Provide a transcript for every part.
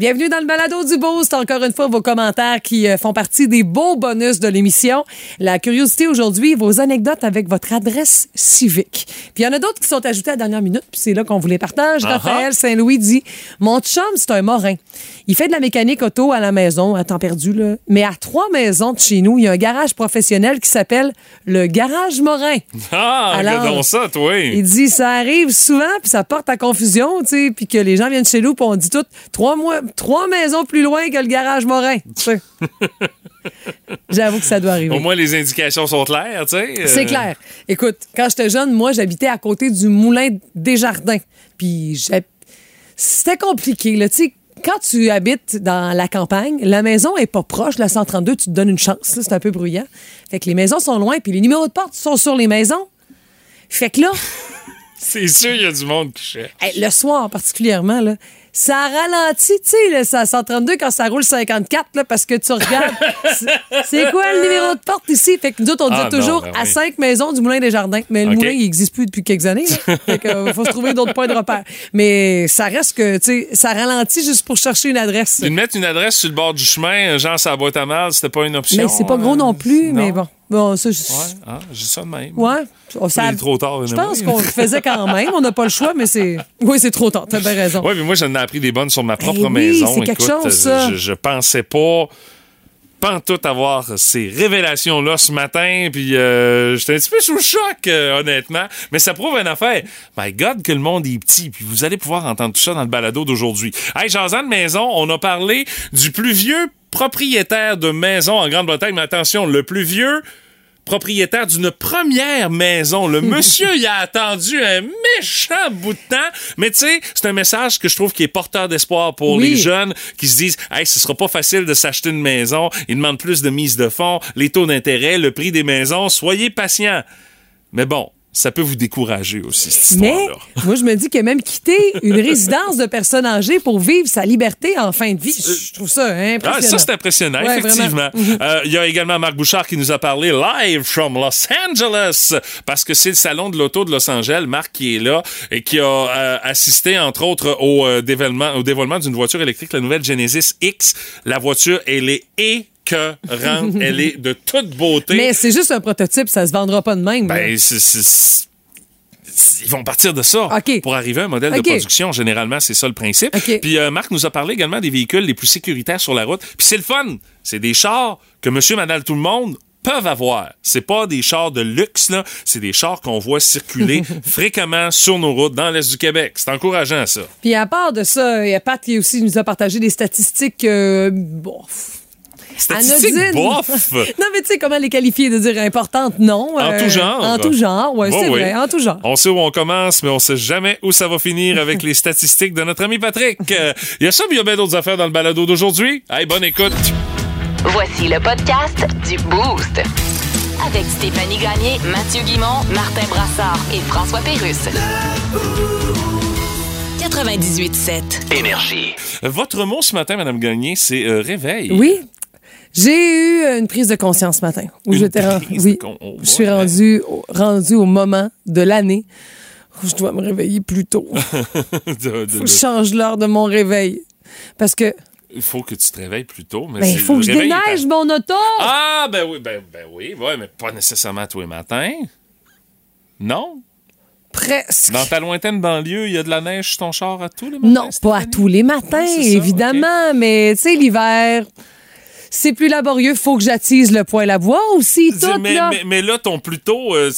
Bienvenue dans le balado du Boost. Encore une fois, vos commentaires qui euh, font partie des beaux bonus de l'émission. La curiosité aujourd'hui, vos anecdotes avec votre adresse civique. Puis il y en a d'autres qui sont ajoutées à la dernière minute, puis c'est là qu'on vous les partage. Raphaël Saint-Louis dit Mon chum, c'est un morin. Il fait de la mécanique auto à la maison, à temps perdu, là. Mais à trois maisons de chez nous, il y a un garage professionnel qui s'appelle le Garage Morin. Ah, Alors, regardons ça, toi. Il dit ça arrive souvent puis ça porte à confusion, tu sais, puis que les gens viennent chez nous puis on dit tout trois mois, trois maisons plus loin que le garage Morin. J'avoue que ça doit arriver. Au moins, les indications sont claires, tu sais. C'est Euh, clair. Écoute, quand j'étais jeune, moi, j'habitais à côté du moulin des Jardins. Puis c'était compliqué, là. Tu sais, quand tu habites dans la campagne, la maison est pas proche. La 132, tu te donnes une chance. C'est un peu bruyant. Fait que les maisons sont loin, puis les numéros de porte sont sur les maisons. Fait que là, C'est sûr, il y a du monde qui cherche. Le soir particulièrement, là, ça ralentit, tu sais, ça 132 quand ça roule 54, là, parce que tu regardes. c'est- quoi le numéro de porte ici? Fait que nous autres, on Ah, dit toujours non, ben à cinq maisons du Moulin des Jardins. Mais le moulin, il n'existe plus depuis quelques années. là. fait que, euh, faut se trouver d'autres points de repère. Mais ça reste que, tu sais, ça ralentit juste pour chercher une adresse. Puis de mettre une adresse sur le bord du chemin, genre ça boîte à mal, c'était pas une option. Mais c'est pas gros euh, non plus, mais non? bon. Bon, ça, je- Ouais, ah, j'ai ça de même. Ouais. Oh, ça- Il est trop tard. Je pense qu'on le faisait quand même. On n'a pas le choix, mais c'est. Oui, c'est trop tard. T'as bien raison. Oui, mais moi, j'en ai appris des bonnes sur ma propre Eh oui, maison. c'est quelque Écoute, chose, ça. Je, je pensais pas. Pas tout avoir ces révélations-là ce matin, puis euh, j'étais un petit peu sous le choc, euh, honnêtement. Mais ça prouve une affaire. My God, que le monde est petit, puis vous allez pouvoir entendre tout ça dans le balado d'aujourd'hui. Hey, Jean-Jean de Maison, on a parlé du plus vieux propriétaire de maison en Grande-Bretagne, mais attention, le plus vieux propriétaire d'une première maison. Le monsieur, il a attendu un méchant bout de temps. Mais tu sais, c'est un message que je trouve qui est porteur d'espoir pour Oui. les jeunes qui se disent, hey, ce sera pas facile de s'acheter une maison. Ils demandent plus de mise de fonds, les taux d'intérêt, le prix des maisons. Soyez patients. Mais bon, ça peut vous décourager aussi, cette Mais histoire-là. moi, je me dis que même quitter une résidence de personnes âgées pour vivre sa liberté en fin de vie, je trouve ça Ah, impressionnant. ça, c'est impressionnant, Ouais, effectivement. Euh, Il y a également Marc Bouchard qui nous a parlé live from Los Angeles, parce que c'est le salon de l'auto de Los Angeles. Marc qui est là et qui a euh, assisté, entre autres, au, euh, dévoilement, au dévoilement d'une voiture électrique, la nouvelle Genesis X. La voiture, elle est écœurante. elle est de toute beauté. Mais c'est juste un prototype, ça se vendra pas de même. Ben, c'est- ils vont partir de ça OK. pour arriver à un modèle de production. Généralement, c'est ça le principe. Puis euh, Marc nous a parlé également des véhicules les plus sécuritaires sur la route. Puis c'est le fun. C'est des chars que monsieur, madame, tout le monde peuvent avoir. C'est pas des chars de luxe, là. C'est des chars qu'on voit circuler fréquemment sur nos routes dans l'Est du Québec. C'est encourageant, ça. Puis à part de ça, il y a Pat qui aussi nous a partagé des statistiques. euh, bon, Statistique bof! non, mais tu sais comment les qualifier de dire importantes, non. En euh, tout genre. En tout genre, ouais, Oh, c'est oui. vrai, en tout genre. On sait où on commence, mais on sait jamais où ça va finir avec les statistiques de notre ami Patrick. Euh, Il y a ça, mais il y a bien d'autres affaires dans le balado d'aujourd'hui. Hey, bonne écoute. Voici le podcast du Boost. Avec Stéphanie Gagné, Mathieu Guimont, Martin Brassard et François Pérusse. 98.7. Énergie. Votre mot ce matin, Madame Gagné, c'est euh, réveil. Oui. J'ai eu une prise de conscience ce matin. Où j'étais oui, je suis rendu, rendu au moment de l'année où je dois me réveiller plus tôt. De- de- Faut que je change l'heure de mon réveil. Parce que, Il faut que tu te réveilles plus tôt. Mais ben, il faut que je déneige mon auto. Ah, ben oui, ben, ben oui, ouais, mais pas nécessairement tous les matins. Non? Presque. Dans ta lointaine banlieue, il y a de la neige sur ton char à tous les matins? Non, pas à tous les matins, Ouais, c'est ça, évidemment, mais tu sais, l'hiver, c'est plus laborieux. Faut que j'attise le poêle à bois aussi, tout, mais, là. mais, mais là, ton plus tôt, euh,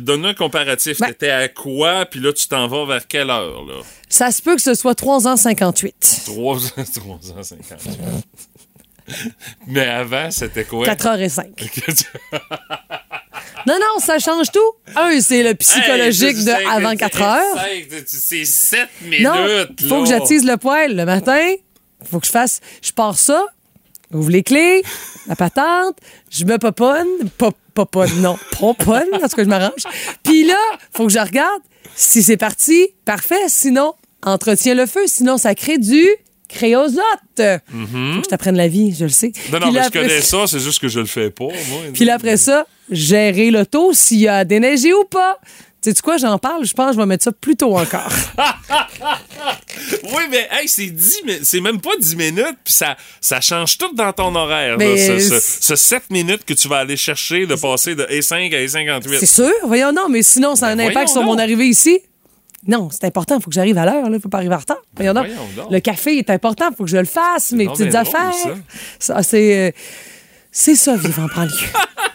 donne un comparatif. Ben- T'étais à quoi, puis là, tu t'en vas vers quelle heure, là? Ça se peut que ce soit 3 ans 58. 3 ans, 3 ans 50. mais avant, c'était quoi? 4h05. Non, non, ça change tout. Un, c'est le psychologique Hey, de avant c'est- 4 heures. c'est- C'est 7 minutes, Non, faut là. que j'attise le poêle le matin. Faut que je fasse. Je pars ça, ouvre les clés, la patente, je me poponne. Pop, poponne, non, pomponne, parce que je m'arrange. Puis là, faut que je regarde. Si c'est parti, parfait. Sinon, entretiens le feu. Sinon, ça crée du créosote. Faut que je t'apprenne la vie, je le sais. Non, non, mais je connais ça, c'est juste que je le fais pas, moi. Puis là, après ça, gérer l'auto, s'il y a déneigé ou pas. Sais quoi, j'en parle, je pense que je vais mettre ça plus tôt encore. Oui, mais hey, c'est 10 mi- c'est même pas 10 minutes, puis ça, ça change tout dans ton horaire. Là, ce, ce- ce 7 minutes que tu vas aller chercher de passer de E5 à E58. C'est sûr, voyons non, mais sinon, ça a un Ben, impact voyons sur mon arrivée ici. Non, c'est important, il faut que j'arrive à l'heure, il faut pas arriver en retard. Voyons donc. voyons donc. Le café est important, il faut que je le fasse, mes petites drôle, affaires. Ça, c'est euh, c'est ça, vivre en banlieue.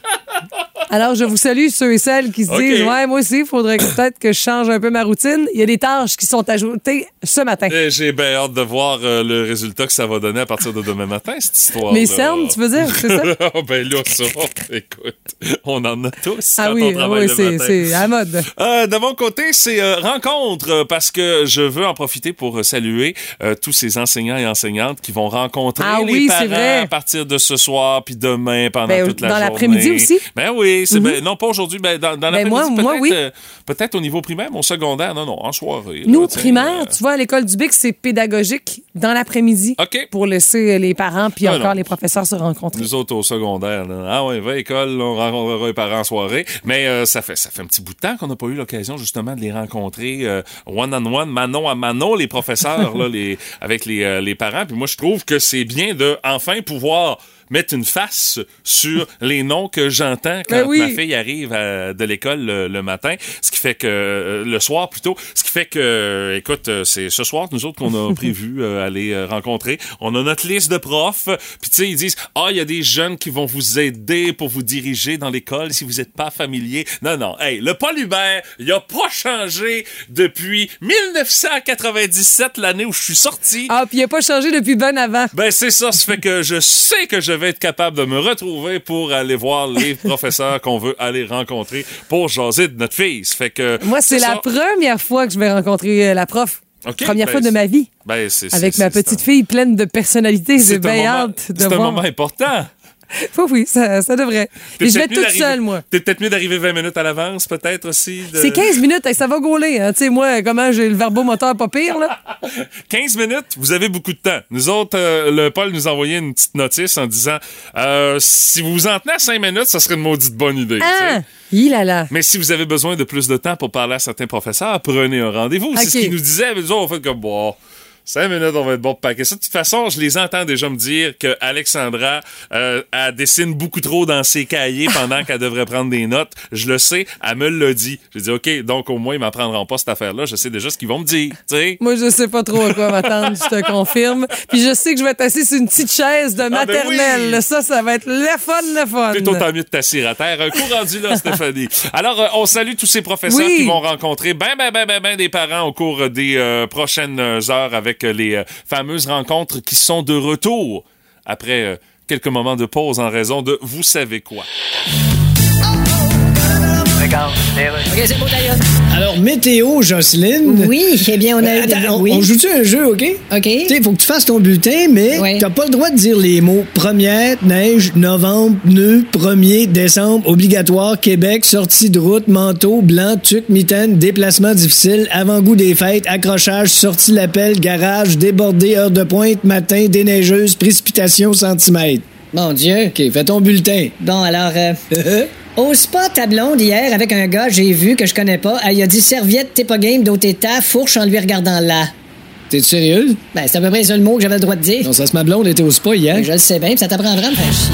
Alors, je vous salue ceux et celles qui se disent Ouais, moi aussi, il faudrait peut-être que je change un peu ma routine. Il y a des tâches qui sont ajoutées ce matin. Eh, J'ai bien hâte de voir euh, le résultat que ça va donner à partir de demain matin, cette histoire. Mes cernes, tu veux dire, c'est ça? Ah, ben là, ça, écoute, on en a tous Ah quand oui, on ah oui, c'est à mode. Euh, de mon côté, c'est euh, rencontre parce que je veux en profiter pour saluer tous ces enseignants et enseignantes qui vont rencontrer Ah les oui, parents vrai. à partir de ce soir puis demain pendant Ben, toute la dans journée. l'après-midi aussi? Ben oui, c'est ben, non pas aujourd'hui, ben dans, dans Ben, moi- peut-être oui. euh, peut-être au niveau primaire, mais au secondaire, non non, en soirée. Nous, là, primaire, euh, tu vois, à l'école du Bic, c'est pédagogique dans l'après-midi. Pour laisser les parents puis Ah, encore non. les professeurs se rencontrer. Nous autres au secondaire, là. ah ouais, va à l'école, on rencontrera les parents en soirée. Mais euh, ça fait ça fait un petit bout de temps qu'on n'a pas eu l'occasion justement de les rencontrer euh, one on one, mano à mano, les professeurs là, les avec les, euh, les parents. Puis moi, je trouve que c'est bien de enfin pouvoir mettre une face sur les noms que j'entends quand Ben oui. ma fille arrive à- de l'école le, le matin, ce qui fait que le soir plutôt, ce qui fait que écoute, c'est ce soir nous autres qu'on a prévu aller euh, rencontrer. On a notre liste de profs, puis tu sais ils disent "Ah, il y a des jeunes qui vont vous aider pour vous diriger dans l'école si vous n'êtes pas familier." Non non, hey, le Paul Hubert, il a pas changé depuis 1997 l'année où je suis sorti. Ah, puis il n'a pas changé depuis ben avant. Ben c'est ça, ça fait que je sais que je vais être capable de me retrouver pour aller voir les professeurs qu'on veut aller rencontrer pour jaser de notre fille. Ça fait que Moi, c'est la première fois que je vais rencontrer euh, la prof. Première ben, fois de ma vie. Ben, c'est- Avec ma petite un- fille pleine de personnalité. J'ai bien hâte de C'est un moment important. Oui, oui, ça, ça devrait. Et je vais toute seule, moi. T'es peut-être mieux d'arriver 20 minutes à l'avance, peut-être aussi. de- C'est 15 minutes, hey, ça va gauler. Hein. Tu sais, moi, comment j'ai le verbomoteur pas pire, là? 15 minutes, vous avez beaucoup de temps. Nous autres, euh, le Paul nous a envoyé une petite notice en disant euh, si vous vous en tenez à 5 minutes, ça serait une maudite bonne idée. Ah! Il a là. Mais si vous avez besoin de plus de temps pour parler à certains professeurs, prenez un rendez-vous. C'est ce qu'ils nous disaient. Mais nous autres, on fait comme, bon, cinq minutes, on va être bon pour paquer ça. De toute façon, je les entends déjà me dire que Alexandra, euh, elle dessine beaucoup trop dans ses cahiers pendant qu'elle devrait prendre des notes. Je le sais, elle me l'a dit. J'ai dit, OK, donc au moins, ils m'apprendront pas cette affaire-là. Je sais déjà ce qu'ils vont me dire, tu sais. Moi, je sais pas trop à quoi m'attendre, je te confirme. Puis je sais que je vais être assis sur une petite chaise de ben maternelle. oui. Ça, ça va être le fun, le fun. Plutôt tant mieux de t'asseoir à terre. Un coup rendu là, Stéphanie. Alors, euh, on salue tous ces professeurs Oui. qui vont rencontrer ben, ben, ben, ben, ben des parents au cours des euh, prochaines heures avec euh, les euh, fameuses rencontres qui sont de retour après euh, quelques moments de pause en raison de vous savez quoi. Alors, météo, Jocelyne. Oui, eh bien, on a eu des... Attends, on, oui. on joue-tu un jeu, OK? OK. Tu sais, faut que tu fasses ton bulletin, mais Ouais. t'as pas le droit de dire les mots première, neige, novembre, nœud, premier, décembre, obligatoire, Québec, sortie de route, manteau, blanc, tuc, mitaine, déplacement difficile, avant-goût des fêtes, accrochage, sortie l'appel, garage, débordé, heure de pointe, matin, déneigeuse, précipitation, centimètres. Mon Dieu. OK, fais ton bulletin. Bon, alors, euh, au spot à blonde hier, avec un gars, j'ai vu que je connais pas, elle, il a dit serviette, t'es pas game, d'autres ta fourche en lui regardant là. T'es sérieuse? Ben, c'est à peu près le seul mot que j'avais le droit de dire. Non, ça se ma blonde était au spa hier. Ben, je le sais bien, puis ça t'apprendra à me faire chier.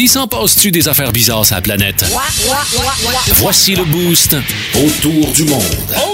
Il s'en passe-tu des affaires bizarres sur la planète? Voici le boost autour du monde. Oh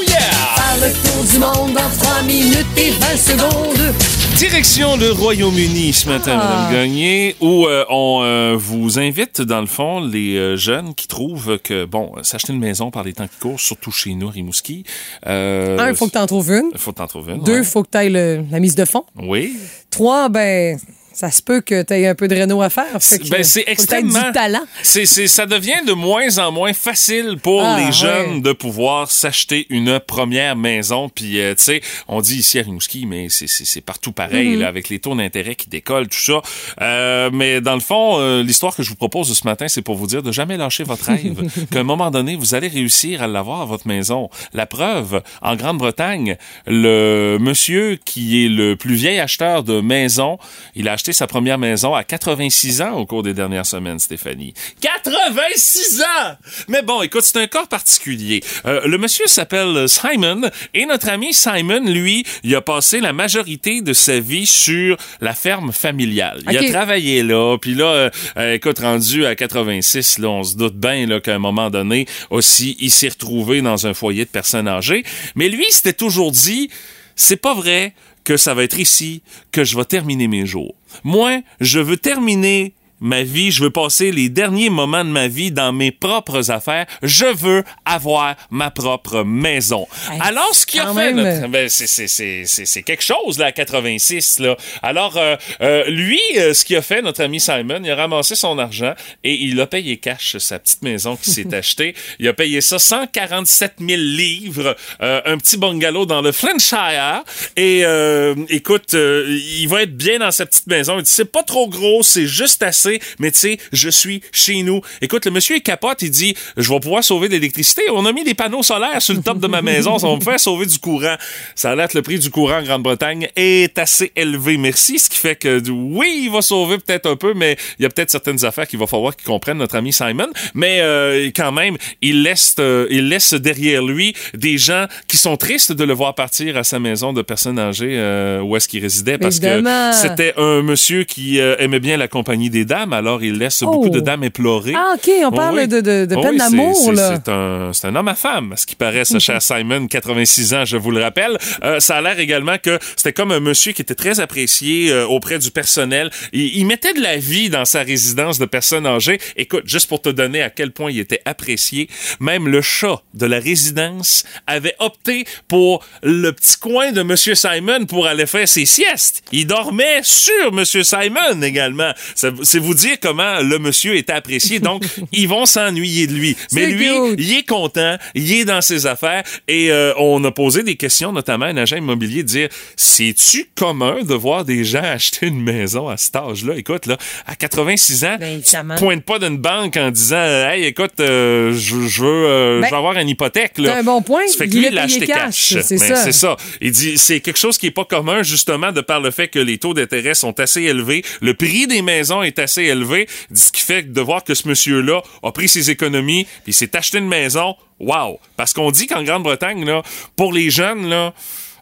du monde en 3 minutes et 20 secondes. Direction le Royaume-Uni ce matin, Ah. Madame Gagné, où euh, on euh, vous invite, dans le fond, les euh, jeunes qui trouvent que, bon, s'acheter une maison par les temps qui courent, surtout chez nous, à Rimouski. Un, il faut que t'en trouves une. Faut t'en trouver une. Deux, il ouais. faut que t'ailles le- la mise de fond. Oui. Trois, ben, ça se peut que t'aies un peu de réno à faire. Ben, c'est t'aies extrêmement. du talent. C'est, ça devient de moins en moins facile pour Ah, les jeunes de pouvoir s'acheter une première maison. Puis, euh, tu sais, on dit ici à Rimouski, mais c'est, partout pareil, Mm-hmm. là, avec les taux d'intérêt qui décollent, tout ça. Euh, mais dans le fond, euh, l'histoire que je vous propose de ce matin, c'est pour vous dire de jamais lâcher votre rêve. Qu'à un moment donné, vous allez réussir à l'avoir à votre maison. La preuve, en Grande-Bretagne, le monsieur qui est le plus vieil acheteur de maison, il a acheté acheté sa première maison à 86 ans au cours des dernières semaines, Stéphanie. 86 ans! Mais bon, écoute, c'est un corps particulier. Euh, le monsieur s'appelle Simon et notre ami Simon, lui, il a passé la majorité de sa vie sur la ferme familiale. Il a travaillé là, puis là, euh, euh, écoute, rendu à 86, là, on se doute bien là, qu'à un moment donné, aussi, il s'est retrouvé dans un foyer de personnes âgées. Mais lui, il s'était toujours dit, c'est pas vrai que ça va être ici que je vais terminer mes jours. Moi, je veux terminer ma vie, je veux passer les derniers moments de ma vie dans mes propres affaires. Je veux avoir ma propre maison. Hey, Alors, ce qu'il a fait, notre- ben, c'est- c'est- c'est c'est- c'est quelque chose, là, à 86, là. Alors, euh, euh, lui, euh, ce qu'il a fait, notre ami Simon, il a ramassé son argent et il a payé cash sa petite maison qu'il s'est achetée. Il a payé ça 147 000 livres, euh, un petit bungalow dans le Flintshire. Et euh, écoute, euh, il va être bien dans sa petite maison. Il dit, c'est pas trop gros, c'est juste assez, mais tu sais, je suis chez nous. Écoute, le monsieur, il capote, il dit, je vais pouvoir sauver de l'électricité. On a mis des panneaux solaires sur le top de ma maison, ça va me faire sauver du courant. Ça a l'air que le prix du courant en Grande-Bretagne est assez élevé, merci, ce qui fait que, oui, il va sauver peut-être un peu, mais il y a peut-être certaines affaires qu'il va falloir qu'il comprenne, notre ami Simon. Mais euh, quand même, il laisse, euh, il laisse derrière lui des gens qui sont tristes de le voir partir à sa maison de personnes âgées euh, où est-ce qu'il résidait, parce Évidemment. que c'était un monsieur qui aimait bien la compagnie des dames, alors il laisse beaucoup de dames éplorées. Ah, OK, on parle Oui. de, de, de Oui, peine d'amour, c'est- là. C'est un, homme à femme, ce qui paraît, ce cher Simon, 86 ans, je vous le rappelle. Euh, ça a l'air également que c'était comme un monsieur qui était très apprécié euh, auprès du personnel. Il, il mettait de la vie dans sa résidence de personnes âgées. Écoute, juste pour te donner à quel point il était apprécié, même le chat de la résidence avait opté pour le petit coin de Monsieur Simon pour aller faire ses siestes. Il dormait sur Monsieur Simon également. C'est vous dire comment le monsieur était apprécié. Donc, ils vont s'ennuyer de lui. Mais lui, cute. il est content, il est dans ses affaires et euh, on a posé des questions, notamment à un agent immobilier, de dire c'est-tu commun de voir des gens acheter une maison à cet âge-là? Écoute, là, à 86 ans, Ben, tu pointes pas d'une banque en disant Hey, écoute, euh, je, je veux, euh, Ben, je veux avoir une hypothèque. Là. c'est un bon point. Ça fait que lui, il l'a acheté cash. c'est Ben, ça. c'est ça. Il dit c'est quelque chose qui est pas commun, justement, de par le fait que les taux d'intérêt sont assez élevés. Le prix des maisons est assez élevé. Ce qui fait de voir que ce monsieur-là a pris ses économies puis s'est acheté une maison. Wow! Parce qu'on dit qu'en Grande-Bretagne, là, pour les jeunes, là,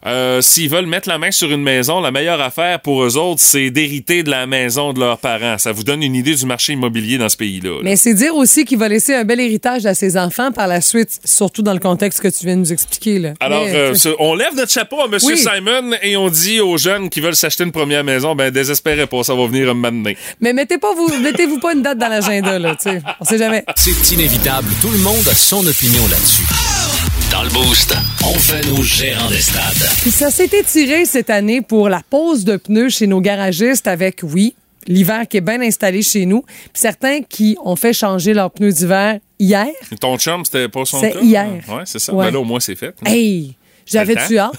euh, s'ils veulent mettre la main sur une maison, la meilleure affaire pour eux autres, c'est d'hériter de la maison de leurs parents. Ça vous donne une idée du marché immobilier dans ce pays-là. là. Mais c'est dire aussi qu'il va laisser un bel héritage à ses enfants par la suite, surtout dans le contexte que tu viens de nous expliquer. Là. Alors, Mais, euh, on lève notre chapeau à M. Oui. Simon et on dit aux jeunes qui veulent s'acheter une première maison, ben désespérez pas, ça va venir un moment donné. mais mettez pas vous, mettez-vous pas une date dans l'agenda, là, tu sais. On sait jamais. C'est inévitable, tout le monde a son opinion là-dessus. Dans le Boost, on fait nos gérants des stades. Puis ça s'est étiré cette année pour la pose de pneus chez nos garagistes avec, oui, l'hiver qui est bien installé chez nous. Puis certains qui ont fait changer leurs pneus d'hiver hier. Ton chum, c'était pas son C'est cas? hier. Ouais, c'est ça. Ouais. Ben là, au moins, c'est fait. Hey! J'avais-tu hâte?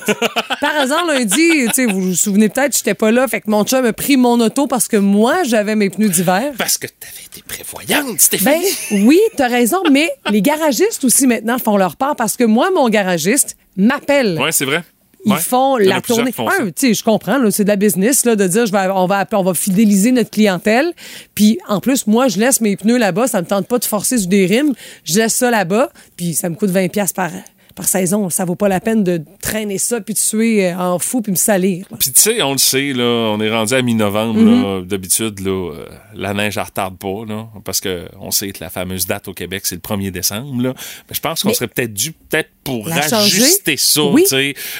Par hasard, lundi, vous vous souvenez peut-être, j'étais pas là. Fait que mon chum a pris mon auto parce que moi, j'avais mes pneus d'hiver. Parce que t'avais été prévoyante, Ben Stéphanie. oui, t'as raison, mais les garagistes aussi maintenant font leur part parce que moi, mon garagiste m'appelle. ouais, c'est vrai. Ils Ouais. font la tournée. Un, tu sais, je comprends, c'est de la business, là, de dire, je vais, on va, on va fidéliser notre clientèle. Puis, en plus, moi, je laisse mes pneus là-bas. Ça me tente pas de forcer sur des rimes. Je laisse ça là-bas. Puis, ça me coûte 20 pièces par, par saison. Ça vaut pas la peine de traîner ça puis de suer euh, en fou puis me salir. Puis tu sais, on le sait, là, on est rendu à mi-novembre. Là. D'habitude, là, euh, la neige, elle retarde pas, là, parce que on sait que la fameuse date au Québec, c'est le 1er décembre. Là. Mais je pense qu'on serait peut-être dû, peut-être pour ajuster ça, Oui.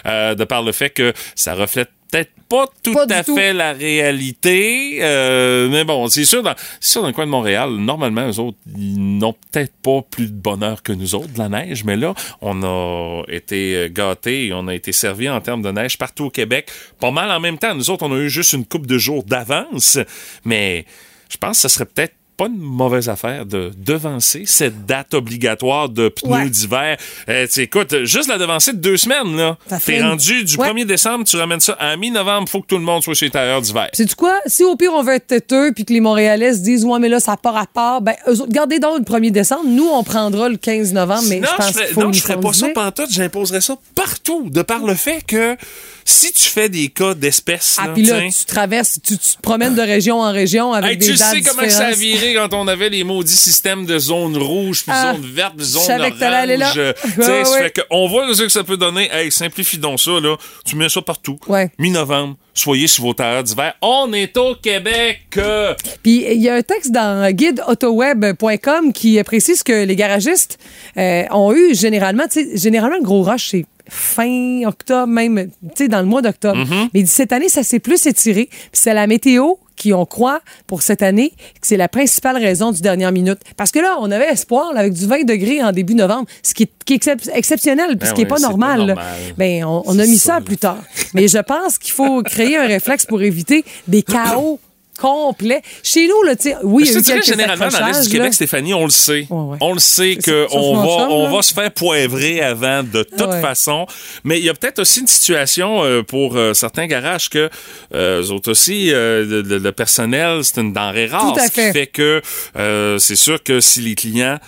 euh, de par le fait que ça reflète peut-être pas tout Pas à tout. fait la réalité. euh, mais bon, c'est sûr, dans, c'est sûr, dans le coin de Montréal, normalement, eux autres, ils n'ont peut-être pas plus de bonheur que nous autres de la neige, mais là, on a été euh, gâtés et on a été servis en termes de neige partout au Québec, pas mal en même temps. Nous autres, on a eu juste une coupe de jours d'avance, mais je pense que ça serait peut-être pas une mauvaise affaire de devancer cette date obligatoire de pneus Ouais. d'hiver. Euh, écoute, juste la devancer de deux semaines, là. T'es une- rendu du Ouais. 1er décembre, tu ramènes ça à mi-novembre, faut que tout le monde soit chez les tailleurs d'hiver. C'est du quoi? Si au pire on veut être têteux puis que les Montréalais se disent ouais mais là ça n'a pas rapport, ben eux autres, gardez donc le 1er décembre. Nous on prendra le 15 novembre, mais non, je pense ferais, qu'il faut non, je ferais pas ça pantoute, j'imposerais ça partout, de par le fait que si tu fais des cas d'espèces, Ah puis là tu traverses, tu, tu te promènes de région en région avec Hey, des tu dates sais comment que ça a différentes. Quand on avait les maudits systèmes de zone rouge, puis Ah, zone verte, puis zone orange. Euh, tu sais, ouais. fait que on voit ce que ça peut donner. Hey, simplifie donc ça, là. Tu mets ça partout. Ouais. Mi-novembre, soyez sur vos tailleurs d'hiver. On est au Québec! euh. Puis il y a un texte dans guideautoweb.com qui précise que les garagistes euh, ont eu généralement, tu sais, généralement le gros rush c'est fin octobre, même, tu sais, dans le mois d'octobre. Mm-hmm. Mais cette année, ça s'est plus étiré. Puis c'est la météo qui, on croit, pour cette année, que c'est la principale raison du dernière minute. Parce que là, on avait espoir, là, avec du 20 degrés en début novembre, ce qui est, qui est excep- exceptionnel, puis ce Ben qui n'est oui, pas c'est pas normal. normal. Ben, on, on a mis ça plus tard. Mais je pense qu'il faut créer un réflexe pour éviter des chaos complets. Chez nous, là, tu sais, oui, il y je a eu quelques généralement dans l'Est du Québec, là. Stéphanie, on le sait. Ouais, ouais. On le sait qu'on va, chum, on va se faire poivrer avant de toute Ouais. façon. Mais il y a peut-être aussi une situation euh, pour euh, certains garages que euh, eux autres aussi, euh, le, le- personnel, c'est une denrée rare. Tout à ce qui fait. fait que c'est sûr que si les clients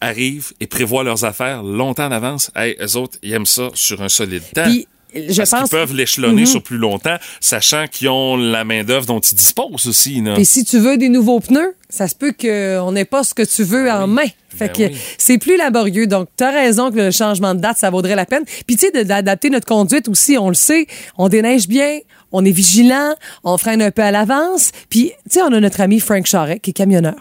arrivent et prévoient leurs affaires longtemps en avance, hey, eux autres, ils aiment ça sur un solide temps. Puis, je parce qu'ils pense. peuvent l'échelonner Mhm. sur plus longtemps, sachant qu'ils ont la main-d'œuvre dont ils disposent aussi. Puis si tu veux des nouveaux pneus, ça se peut qu'on n'ait pas ce que tu veux en main. Fait Ben que oui. c'est plus laborieux. Donc, tu as raison que le changement de date, ça vaudrait la peine. Puis, tu sais, d'adapter notre conduite aussi, on le sait, on déneige bien, on est vigilant, on freine un peu à l'avance. Puis, tu sais, on a notre ami Frank Charret, qui est camionneur,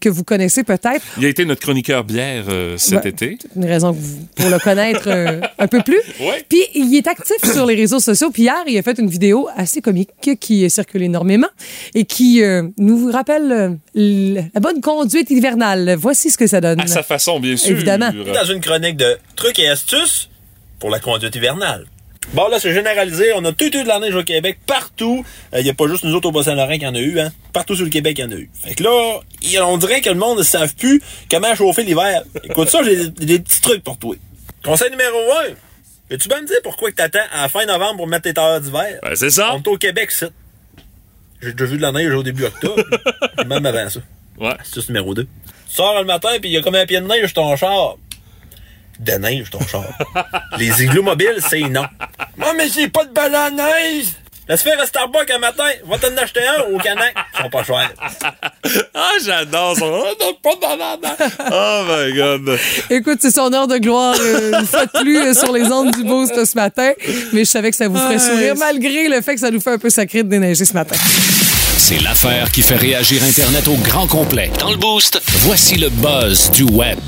que vous connaissez peut-être. Il a été notre chroniqueur bière euh, cet Ouais, été. Une raison pour le connaître euh, un peu plus. Ouais. Puis il est actif sur les réseaux sociaux. Puis hier, il a fait une vidéo assez comique qui circule énormément et qui euh, nous rappelle euh, la bonne conduite hivernale. Voici ce que ça donne. À sa façon, bien sûr. Évidemment. dans une chronique de trucs et astuces pour la conduite hivernale. Bon, là, c'est généralisé. On a tout eu de la neige au Québec, partout. Il n'y a pas juste nous autres au Bas-Saint-Laurent qui en a eu, hein. Partout sur le Québec, il y en a eu. Fait que là, on dirait que le monde ne savent plus comment chauffer l'hiver. Écoute ça, j'ai des, des petits trucs pour toi. Conseil numéro 1. Es-tu bien me dire pourquoi que t'attends à la fin novembre pour mettre tes tailleurs d'hiver? Ben, c'est ça. On est au Québec, c'est. J'ai déjà vu de la neige au début octobre. même avant ça. Ouais. Astuce numéro 2. Tu sors le matin, puis il y a comme un pied de neige ton char. De neige, ton char. Les igloos mobiles, c'est non. Moi, mais j'ai pas de ballon à neige! Laisse faire à Starbucks un matin. Va t'en acheter un au Canac. Ils sont pas chers. Ah, j'adore ça. Oh, non, pas de banane. Oh my God. Écoute, c'est son heure de gloire euh, une fois de plus euh, sur les ondes du boost ce matin. Mais je savais que ça vous ferait sourire malgré le fait que ça nous fait un peu sacré de déneiger ce matin. C'est l'affaire qui fait réagir Internet au grand complet. Dans le Boost, voici le buzz du web.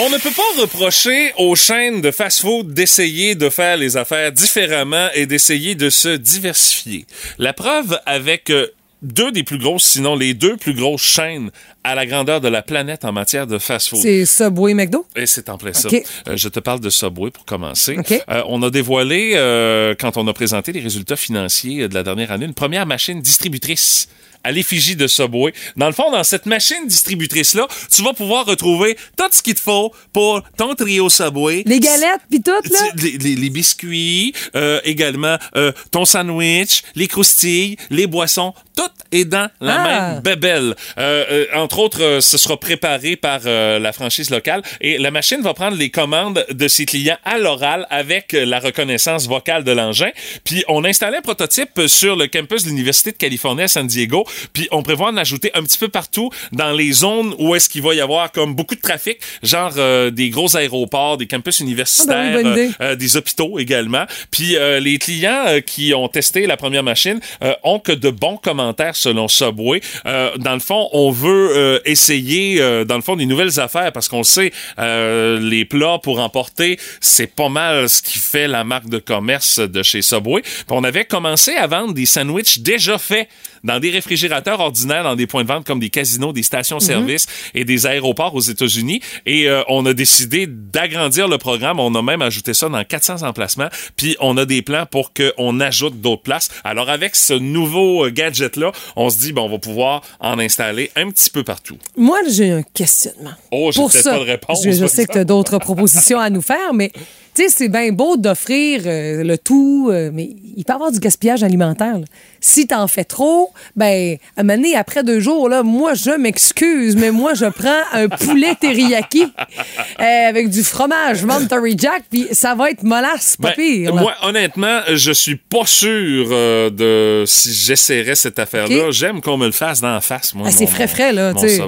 On ne peut pas reprocher aux chaînes de fast-food d'essayer de faire les affaires différemment et d'essayer de se diversifier. La preuve avec euh, deux des plus grosses, sinon les deux plus grosses chaînes à la grandeur de la planète en matière de fast-food. C'est Subway McDo? Et c'est en plein ça. OK. Euh, je te parle de Subway pour commencer. Euh, on a dévoilé, euh, quand on a présenté les résultats financiers de la dernière année, une première machine distributrice à l'effigie de Subway. Dans le fond, dans cette machine distributrice-là, tu vas pouvoir retrouver tout ce qu'il te faut pour ton trio Subway. Les galettes, puis tout, là? Les, les- les biscuits, euh, également euh, ton sandwich, les croustilles, les boissons, tout est dans la Ah. même bébelle. Euh, euh, entre autres, euh, ce sera préparé par euh, la franchise locale et la machine va prendre les commandes de ses clients à l'oral avec la reconnaissance vocale de l'engin. Puis on a installé un prototype sur le campus de l'Université de Californie à San Diego. Puis on prévoit en ajouter un petit peu partout dans les zones où est-ce qu'il va y avoir comme beaucoup de trafic, genre euh, des gros aéroports, des campus universitaires, Ah ben oui, bonne idée. euh, des hôpitaux également. Puis euh, les clients euh, qui ont testé la première machine euh, ont que de bons commentaires selon Subway. Euh, dans le fond, on veut euh, essayer euh, dans le fond des nouvelles affaires parce qu'on sait euh, les plats pour emporter, c'est pas mal ce qui fait la marque de commerce de chez Subway. Puis on avait commencé à vendre des sandwichs déjà faits dans des réfrigérateurs ordinaires dans des points de vente comme des casinos, des stations-service et des aéroports aux États-Unis. Et euh, on a décidé d'agrandir le programme. On a même ajouté ça dans 400 emplacements. Puis on a des plans pour qu'on ajoute d'autres places. Alors avec ce nouveau euh, gadget-là, on se dit, bon, on va pouvoir en installer un petit peu partout. Moi, j'ai un questionnement. Oh, j'ai peut-être pas de réponse, Je, sais que tu as d'autres propositions à nous faire, mais tu sais, c'est bien beau d'offrir euh, le tout, euh, mais il peut y avoir du gaspillage alimentaire. là. Si t'en fais trop, ben, à un moment donné, après deux jours, là, moi, je m'excuse, mais moi, je prends un poulet teriyaki euh, avec du fromage Monterey Jack, puis ça va être mollasse, pas Ben, pire. là. moi, honnêtement, je suis pas sûr euh, de si j'essaierais cette affaire-là. J'aime qu'on me le fasse dans la face, moi. Ah, c'est frais, frais, là, tu sais.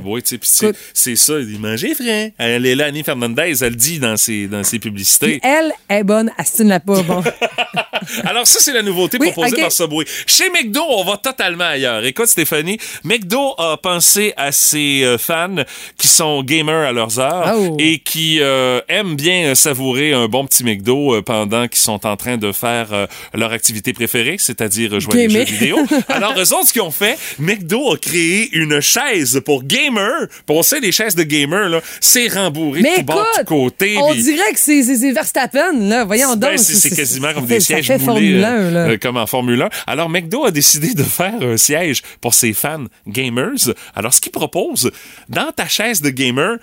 C'est- ça, il mangeait frais. Elle est là, Annie Fernandez, elle le dit dans ses, dans ses publicités. Elle est bonne, Astine la pas bon. Alors, ça, c'est la nouveauté Oui, proposée par Subway. Chez McDo, on va totalement ailleurs. Écoute, Stéphanie, McDo a pensé à ses euh, fans qui sont gamers à leurs heures Oh. et qui euh, aiment bien euh, savourer un bon petit McDo pendant qu'ils sont en train de faire euh, leur activité préférée, c'est-à-dire jouer à des jeux vidéo. Alors, eux autres, ce qu'ils ont fait, McDo a créé une chaise pour gamers. Puis on sait, les chaises de gamers, là, c'est rembourré Mais de tout bord, écoute, de côté. on dirait que c'est Verstappen, là. Voyons ben, donc. c'est c'est quasiment comme des sièges euh, 1, là. euh, comme en Formule 1. Alors McDo a décidé de faire un siège pour ses fans gamers. Alors ce qu'il propose, dans ta chaise de gamer,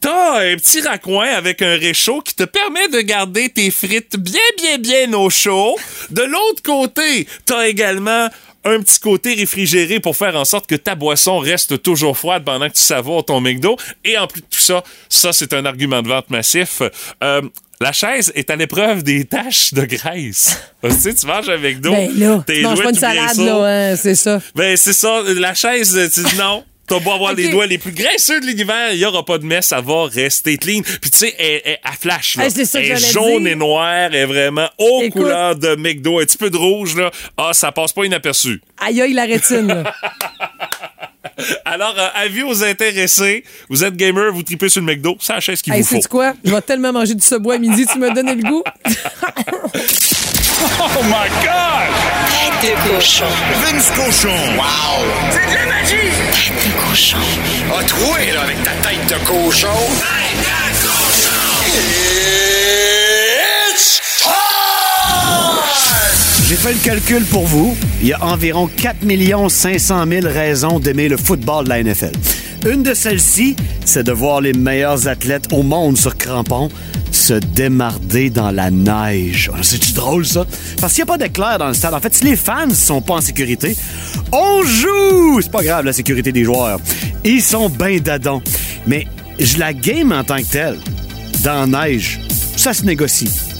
T'as un petit raccoin avec un réchaud qui te permet de garder tes frites bien, bien, bien au chaud. De l'autre côté, t'as également un petit côté réfrigéré pour faire en sorte que ta boisson reste toujours froide pendant que tu savoures ton McDo. Et en plus de tout ça, ça, c'est un argument de vente massif. Euh, la chaise est à l'épreuve des taches de graisse. tu sais, tu manges un McDo, Ben là, tu manges pas une salade, là, hein, c'est ça. Ben, c'est ça. La chaise, tu dis non. T'as beau avoir Ok. les doigts les plus graisseux de l'univers, il y aura pas de messe, ça va rester clean. Puis tu sais, elle, elle, elle flash, là. Ah, ça que elle est jaune dire. et noire, elle est vraiment aux Écoute. couleurs de McDo, un petit peu de rouge, là. Ah, ça passe pas inaperçu. Aïe, aïe, la rétine, là. Alors, euh, avis aux intéressés, vous êtes gamer, vous tripez sur le McDo, c'est la chaise qu'il Hey, vous faut. sais-tu quoi? Je vais tellement manger du Subway à midi, tu m'as donné le goût. Oh my God! Tête de cochon. Vince Cochon. Wow! C'est de la magie! Tête de cochon. A troué, là, avec ta tête de cochon. Tête de cochon! J'ai fait le calcul pour vous. Il y a environ 4 500 000 raisons d'aimer le football de la NFL. Une de celles-ci, c'est de voir les meilleurs athlètes au monde sur crampons se démarder dans la neige. Oh, C'est-tu drôle, ça? Parce qu'il n'y a pas d'éclair dans le stade. En fait, si les fans sont pas en sécurité, on joue! C'est pas grave, la sécurité des joueurs. Ils sont ben dadons. Mais je la game en tant que telle, dans la neige, ça se négocie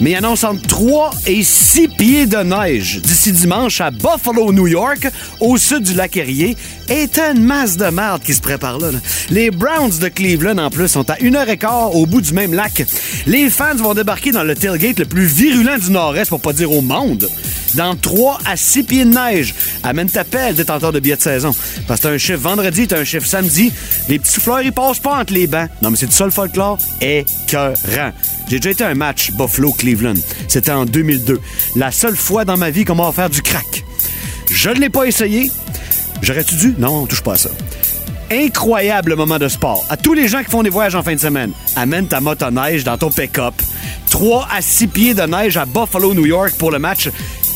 mais il annonce entre 3 et 6 pieds de neige d'ici dimanche à Buffalo, New York, au sud du lac Erie. Et une masse de merde qui se prépare là. Les Browns de Cleveland, en plus, sont à une heure et quart au bout du même lac. Les fans vont débarquer dans le tailgate le plus virulent du Nord-Est, pour pas dire au monde, dans 3 à 6 pieds de neige. Amène ta pelle, détenteur de billets de saison. Parce que t'as un chiffre vendredi, t'as un chiffre samedi. Les petits fleurs, ils passent pas entre les bancs. Non, mais c'est du sol folklore écœurant. J'ai déjà été à un match Buffalo-Cleveland. C'était en 2002. La seule fois dans ma vie qu'on m'a offert du crack. Je ne l'ai pas essayé. J'aurais-tu dû? Non, on touche pas à ça. Incroyable moment de sport. À tous les gens qui font des voyages en fin de semaine, amène ta motoneige dans ton pick-up. 3 à 6 pieds de neige à Buffalo, New York pour le match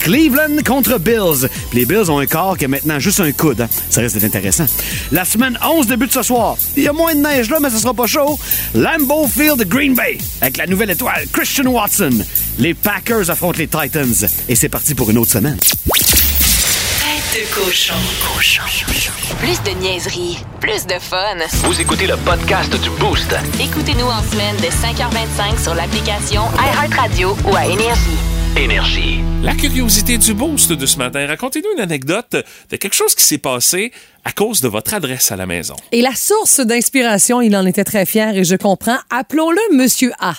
Cleveland contre Bills. Puis les Bills ont un corps qui a maintenant juste un coude. hein. Ça risque d'être intéressant. La semaine 11 débute ce soir. Il y a moins de neige là, mais ce sera pas chaud. Lambeau Field Green Bay avec la nouvelle étoile Christian Watson. Les Packers affrontent les Titans. Et c'est parti pour une autre semaine. Tête de cochon. Cochon. Plus de niaiserie, plus de fun. Vous écoutez le podcast du Boost. Écoutez-nous en semaine de 5h25 sur l'application iHeartRadio ou à Énergie. Énergie. La curiosité du boost de ce matin. Racontez-nous une anecdote de quelque chose qui s'est passé à cause de votre adresse à la maison. Et la source d'inspiration, il en était très fier et je comprends. Appelons-le Monsieur A.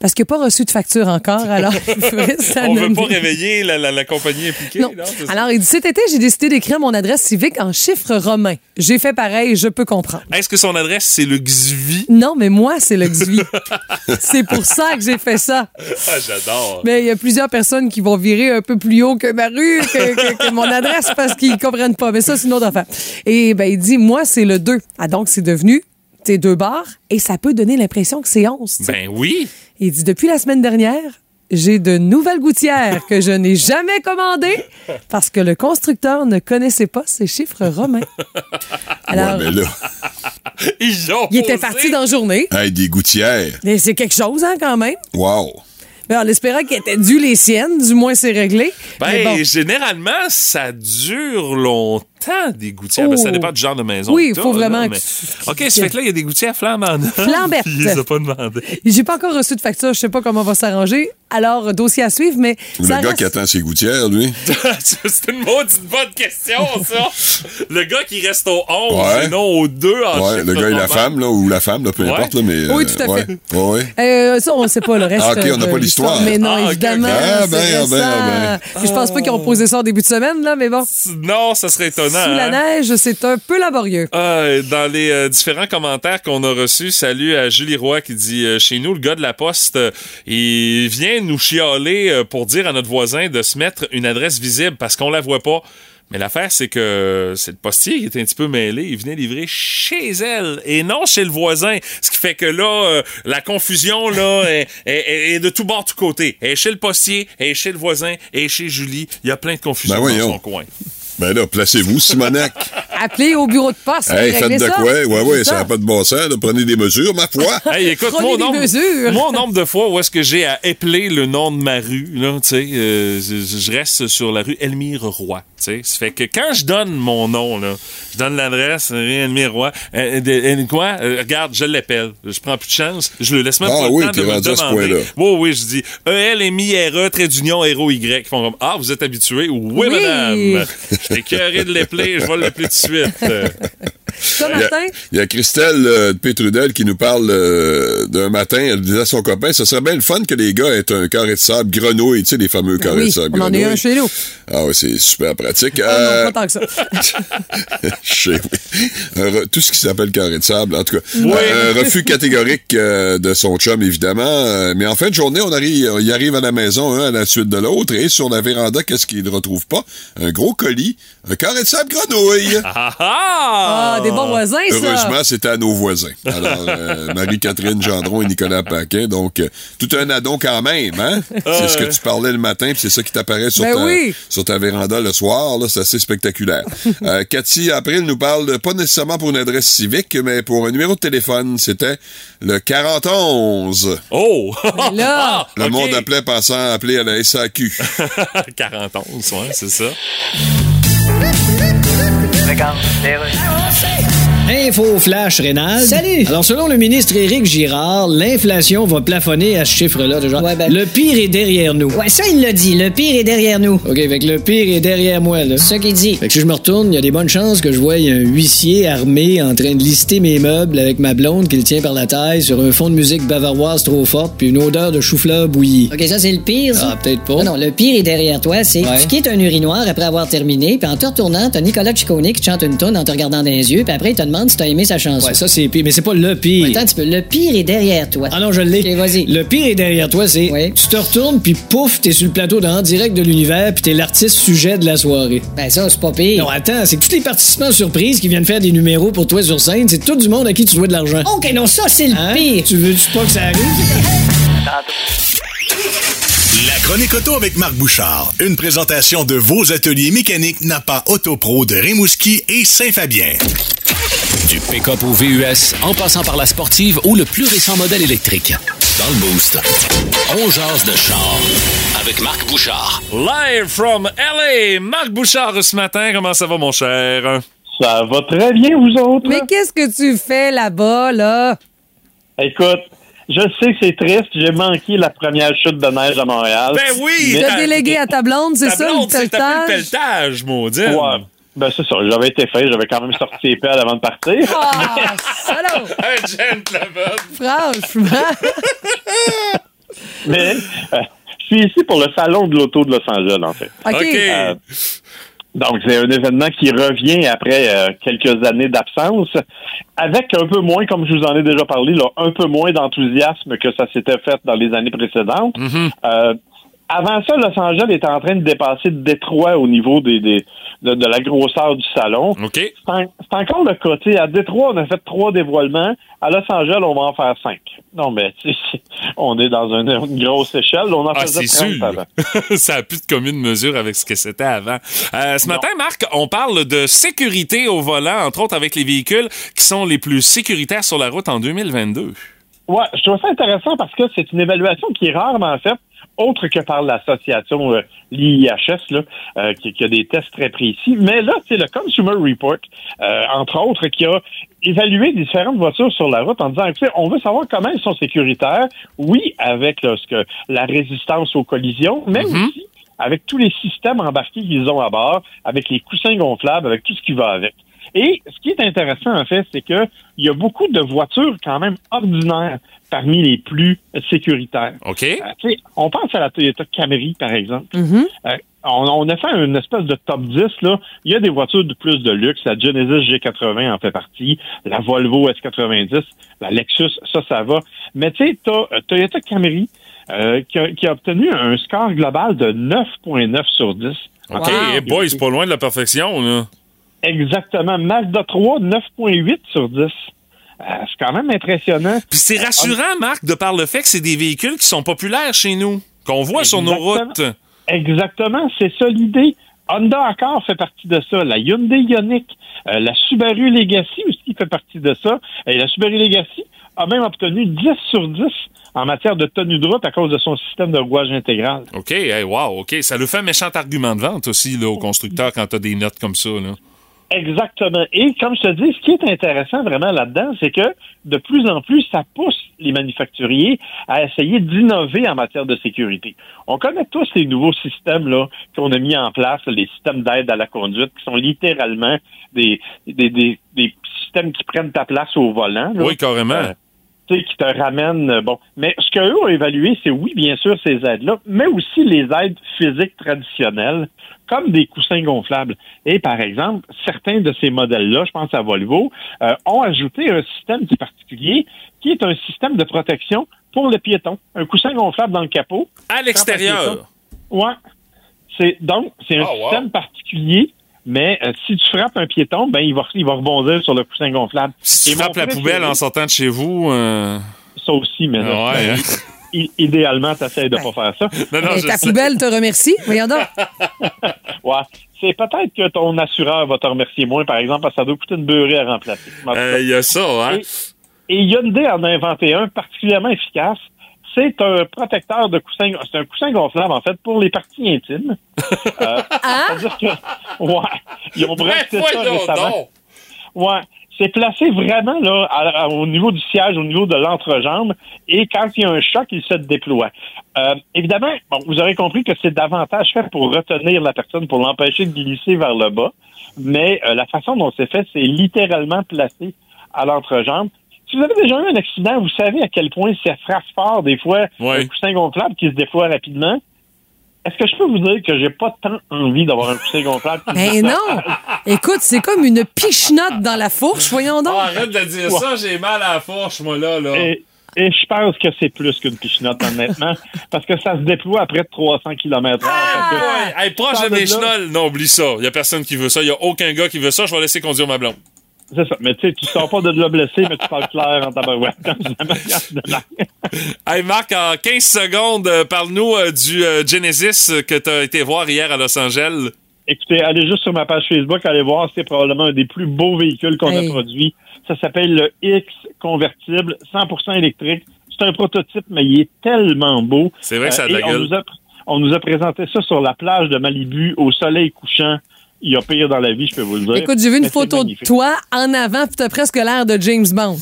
Parce qu'il n'a pas reçu de facture encore, alors On s'anonymer. veut pas réveiller la, la- la compagnie impliquée, Non. Alors, il dit, cet été, j'ai décidé d'écrire mon adresse civique en chiffres romains. J'ai fait pareil, je peux comprendre. Est-ce que son adresse, c'est le XVI? Non, mais moi, c'est le XVI. c'est pour ça que j'ai fait ça. Ah, j'adore. Mais il y a plusieurs personnes qui vont virer un peu plus haut que ma rue, que, que- que mon adresse, parce qu'ils comprennent pas. Mais ça, c'est une autre affaire. Et ben, il dit, moi, c'est le 2. Ah, donc, c'est devenu, deux barres, et ça peut donner l'impression que c'est 11. tu sais. Ben oui. Il dit, depuis la semaine dernière, j'ai de nouvelles gouttières que je n'ai jamais commandées parce que le constructeur ne connaissait pas ces chiffres romains. Alors, ouais, mais là, Ils ont il était parti dans la journée. hey, des gouttières. Mais c'est quelque chose, hein, quand même. Wow. Mais en espérant qu'elle était due les siennes, du moins c'est réglé. Mais Ben, bon. généralement, ça dure longtemps, des gouttières? Ben, ça Oh. dépend du genre de maison. Oui, que il faut là, vraiment mais- que- OK, ça fait que là, il y a des gouttières flambant. Flambettes. Il les a pas demandé. J'ai pas encore reçu de facture, je sais pas comment on va s'arranger. Alors, dossier à suivre, mais. Le ça gars reste- qui attend ses gouttières, lui. C'est une maudite bonne question, ça. Le gars qui reste au 11 Ouais. et non au 2 en Ouais, le gars et la femme, là, ou la femme, là, peu Ouais. importe, là, mais. Oui, euh, tout à ouais. fait. Ouais, ouais. Euh, ça, on sait pas le reste. Ah, ok, on n'a pas l'histoire. Mais non, Ah, évidemment. Ah, ben, ah, ben, ah, Je pense pas qu'ils ont posé ça en début de semaine, là, mais bon. Non, ça serait étonnant. Sous la hein? neige, c'est un peu laborieux. Ah, dans les euh, différents commentaires qu'on a reçus, salut à Julie Roy qui dit euh, Chez nous, le gars de la poste, euh, il vient nous chialer euh, pour dire à notre voisin de se mettre une adresse visible parce qu'on la voit pas. Mais l'affaire, c'est que c'est le postier qui était un petit peu mêlé. Il venait livrer chez elle et non chez le voisin. Ce qui fait que là, euh, la confusion là est, est- est de tout bord, tout côté. Est chez le postier, est chez le voisin, est chez Julie. Il y a plein de confusion Ben dans son coin. Ben là, placez-vous, Simonac. Appelez au bureau de poste. hey, faites de ça. quoi? Ouais, ouais, ça n'a pas de bon sens. là. Prenez des mesures, ma foi. Hey, écoute, Prenez moi, au des nombre, mesures. moi, au nombre de fois où est-ce que j'ai à épeler le nom de ma rue, là, tu sais, euh, je, je reste sur la rue Elmire Roy, tu sais. Ça fait que quand je donne mon nom, là, je donne l'adresse, rue Elmire Roy, euh, de- euh, quoi, euh, regarde, je l'appelle. Je prends plus de chance. Je le laisse même Ah pas oui, le temps de me rendu à ce demander. point-là. Oui, oui, je dis E-L-M-I-R-E, trait d'union, héros Y. Ils font comme, ah, vous êtes habitué? Oui, Oui. madame. Je t'ai cœuré de l'épeler, je vais l'appeler tout de suite. Euh, Il y a- Martin? Il y a Christelle euh, de Pétrudel qui nous parle euh, d'un matin. Elle disait à son copain, ce serait bien le fun que les gars aient un carré de sable grenouille, tu sais, les fameux carrés de Oui, sable on en a un chez nous. Ah oui, c'est super pratique. Ah Euh, non, pas tant que ça. Re- tout ce qui s'appelle carré de sable, en tout cas. Oui. Euh, un refus catégorique euh, de son chum, évidemment. Euh, mais en fin de journée, on arrive, il arrive à la maison, un à la suite de l'autre, et sur la véranda, qu'est-ce qu'il ne retrouve pas? Un gros colis, un carré de sable grenouille. ah ah! Ah, des bons voisins, ça. Heureusement, c'était à nos voisins. Alors, euh, Marie-Catherine Gendron et Nicolas Paquin. Donc, euh, tout un addon quand même, hein? C'est ce que tu parlais le matin, puis c'est ça qui t'apparaît sur, Ben ta, oui. sur ta véranda le soir. Là, c'est assez spectaculaire. Euh, Cathy April nous parle de- pas nécessairement pour une adresse civique, mais pour un numéro de téléphone. C'était le 4011. Oh! Là- Ah, Le monde appelait pensant appeler à la SAQ. 41, ouais, c'est ça. élégante, des rues. Info flash rénal. Salut. Alors selon le ministre Éric Girard, l'inflation va plafonner à ce chiffre-là déjà. Ouais, ben- Le pire est derrière nous. Ouais, ça, il l'a dit. Le pire est derrière nous. OK, fait que le pire est derrière moi là. C'est ça qu'il dit. Fait que si je me retourne, il y a des bonnes chances que je voie un huissier armé en train de lister mes meubles avec ma blonde qui le tient par la taille sur un fond de musique bavaroise trop forte puis une odeur de chou-fleur bouilli. OK, ça, c'est le pire. ça. Ah, peut-être pas. Non, non, le pire est derrière toi. C'est Ouais. tu quittes un urinoir après avoir terminé, puis en te retournant, t'as Nicolas Ciccone qui te chante une tonne en te regardant dans les yeux, puis après, il te demande si t'as aimé sa chanson. Ouais, ça c'est pire, mais c'est pas le pire. Attends un petit peu. Le pire est derrière toi. Ah non, je l'ai. Ok, vas-y. Le pire est derrière toi, c'est Oui. tu te retournes puis pouf, t'es sur le plateau de En direct de l'univers puis t'es l'artiste sujet de la soirée. Ben, ça, c'est pas pire. Non, attends, c'est que tous les participants surprises qui viennent faire des numéros pour toi sur scène, c'est tout du monde à qui tu dois de l'argent. OK, non, ça, c'est le Hein? pire. Tu veux-tu pas que ça arrive? Chronique auto avec Marc Bouchard. Une présentation de vos ateliers mécaniques Napa Autopro de Rimouski et Saint-Fabien. Du pick-up au VUS, en passant par la sportive ou le plus récent modèle électrique. Dans le Boost, on jase de char avec Marc Bouchard. Live from LA, Marc Bouchard ce matin. Comment ça va, mon cher? Ça va très bien, vous autres? Mais qu'est-ce que tu fais là-bas, là? Écoute, je sais que c'est triste. J'ai manqué la première chute de neige à Montréal. Ben oui! Mais- T'as délégué à ta blonde, c'est Ta ça, blonde, le c'est tapé le pelletage? pelletage, maudit. Ouais. Ben, c'est ça. J'avais été fait. J'avais quand même sorti les pelles avant de partir. Ah, salaud! Un gentleman. Franchement! Mais euh, je suis ici pour le salon de l'auto de Los Angeles, en fait. OK. Euh, donc, c'est un événement qui revient après euh, quelques années d'absence, avec un peu moins, comme je vous en ai déjà parlé, là, un peu moins d'enthousiasme que ça s'était fait dans les années précédentes. Euh, Avant ça, Los Angeles était en train de dépasser Détroit au niveau des, des de, de la grosseur du salon. OK. C'est en- c'est encore le sais, À Détroit, on a fait trois dévoilements. À Los Angeles, on va en faire cinq. Non, mais tu sais, on est dans une, une grosse échelle. On en Ah, faisait c'est 30 sûr. avant. ça a plus de commune mesure avec ce que c'était avant. Euh, ce matin, Marc, on parle de sécurité au volant, entre autres avec les véhicules qui sont les plus sécuritaires sur la route en 2022. Ouais, je trouve ça intéressant parce que c'est une évaluation qui est rarement faite, autre que par l'association euh, l'IIHS, là, euh, qui, qui a des tests très précis. Mais là, c'est le Consumer Report, euh, entre autres, qui a évalué différentes voitures sur la route en disant, écoutez, on veut savoir comment ils sont sécuritaires. Oui, avec là, ce que, la résistance aux collisions, mais aussi avec tous les systèmes embarqués qu'ils ont à bord, avec les coussins gonflables, avec tout ce qui va avec. Et ce qui est intéressant, en fait, c'est que il y a beaucoup de voitures quand même ordinaires parmi les plus sécuritaires. OK. Euh, tu sais, on pense à la Toyota Camry, par exemple. Euh, on, on a fait une espèce de top 10. Là. Il y a des voitures de plus de luxe. La Genesis G80 en fait partie. La Volvo S90. La Lexus, ça, ça va. Mais tu sais, t'as euh, Toyota Camry euh, qui, a, qui a obtenu un score global de 9,9 sur 10. OK. Eh boy, c'est pas loin de la perfection, là. Exactement. Mazda 3, 9,8 sur 10. Euh, c'est quand même impressionnant. Puis c'est rassurant, Marc, de par le fait que c'est des véhicules qui sont populaires chez nous, qu'on voit sur nos routes. Exactement, c'est ça l'idée. Honda Accord fait partie de ça. La Hyundai Ioniq, euh, la Subaru Legacy aussi fait partie de ça. Et la Subaru Legacy a même obtenu 10 sur 10 en matière de tenue de route à cause de son système de rouage intégral. OK, hey, wow, OK. Ça lui fait un méchant argument de vente aussi, là, aux constructeurs quand t'as des notes comme ça, là. Exactement. Et comme je te dis, ce qui est intéressant vraiment là-dedans, c'est que de plus en plus, ça pousse les manufacturiers à essayer d'innover en matière de sécurité. On connaît tous les nouveaux systèmes là qu'on a mis en place, les systèmes d'aide à la conduite, qui sont littéralement des, des, des, des systèmes qui prennent ta place au volant. là. Oui, carrément. Euh, qui te ramènent, euh, bon. Mais ce qu'eux ont évalué, c'est oui, bien sûr, ces aides-là, mais aussi les aides physiques traditionnelles, comme des coussins gonflables. Et par exemple, certains de ces modèles-là, je pense à Volvo, euh, ont ajouté un système particulier, qui est un système de protection pour le piéton. Un coussin gonflable dans le capot. À l'extérieur. Ouais. C'est donc c'est un Ah, wow. système particulier, mais euh, si tu frappes un piéton, ben il va il va rebondir sur le coussin gonflable. Si Et tu frappes la poubelle en sortant de chez vous... euh, ça aussi, mais là, ouais, hein? i- idéalement, tu de pas faire ça. Non, non, Mais je ta sais. poubelle te remercie. Voyons donc. Ouais. C'est peut-être que ton assureur va te remercier moins, par exemple, parce que ça doit coûter une beurrée à remplacer. En. Euh, Il y a ça, hein? Et, Hyundai en a inventé un particulièrement efficace. C'est un protecteur de coussin, c'est un coussin gonflable, en fait, pour les parties intimes. Euh, C'est-à-dire que, ouais, ils ont breveté ça récemment. donc. Ouais. C'est placé vraiment là à- à- au niveau du siège, au niveau de l'entrejambe, et quand il y a un choc, il se déploie. Euh, évidemment, bon, vous aurez compris que c'est davantage fait pour retenir la personne, pour l'empêcher de glisser vers le bas, mais euh, la façon dont c'est fait, c'est littéralement placé à l'entrejambe. Si vous avez déjà eu un accident, vous savez à quel point ça frappe fort des fois Ouais. un coussin gonflable qui se déploie rapidement. Est-ce que je peux vous dire que j'ai pas tant envie d'avoir un coussin gonflable? Ben non. Écoute, c'est comme une pichenote dans la fourche. Voyons donc. Ah, arrête de dire ça, j'ai mal à la fourche, moi, là. là. Et, et je pense que c'est plus qu'une pichenote, honnêtement, parce que ça se déploie à près de 300 km h Ah, ouais. Hey, proche de mes chenolles, non, oublie ça. Il y a personne qui veut ça. Il y a aucun gars qui veut ça. Je vais laisser conduire ma blonde. C'est ça. Mais tu sais, tu sors pas de là blessé, mais tu parles clair en tabarouette. Hey, Marc, en 15 secondes, euh, parle-nous euh, du euh, Genesis que tu as été voir hier à Los Angeles. Écoutez, allez juste sur ma page Facebook, allez voir, c'est probablement un des plus beaux véhicules qu'on Hey. a produit. Ça s'appelle le X convertible, 100% électrique. C'est un prototype, mais il est tellement beau. C'est vrai que ça a de la gueule. nous, a, on nous a présenté ça sur la plage de Malibu, au soleil couchant. Il y a pire dans la vie, je peux vous le dire. Écoute, j'ai vu une Mais photo de toi en avant, puis t'as presque l'air de James Bond.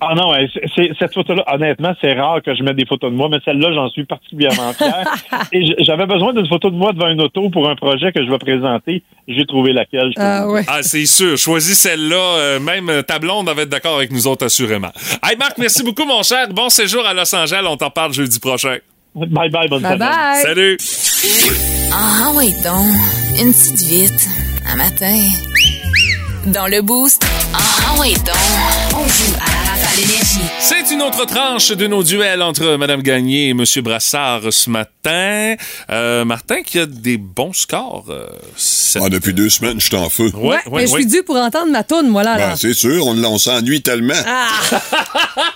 Ah non, ouais, c'est- c'est- cette photo-là, honnêtement, c'est rare que je mette des photos de moi, mais celle-là, j'en suis particulièrement fier. Et j'avais besoin d'une photo de moi devant une auto pour un projet que je vais présenter. J'ai trouvé laquelle. je Ah ouais. Ah, c'est sûr. Choisis celle-là. Euh, même euh, ta blonde va être d'accord avec nous autres, assurément. Hey, Marc, merci beaucoup, mon cher. Bon séjour à Los Angeles. On t'en parle jeudi prochain. Bye bye, bonne Bye semaine. bye. Salut. Ah oui donc, une petite vite, un matin. Dans le boost, ah oui donc, on une autre tranche de nos duels entre Mme Gagné et M. Brassard ce matin. Euh, Martin qui a des bons scores. euh, cette- Ah, depuis deux semaines, je suis en feu. Ouais, mais je suis dû pour entendre ma toune, moi, là. Ben, c'est sûr, on, on s'ennuie tellement. Ah!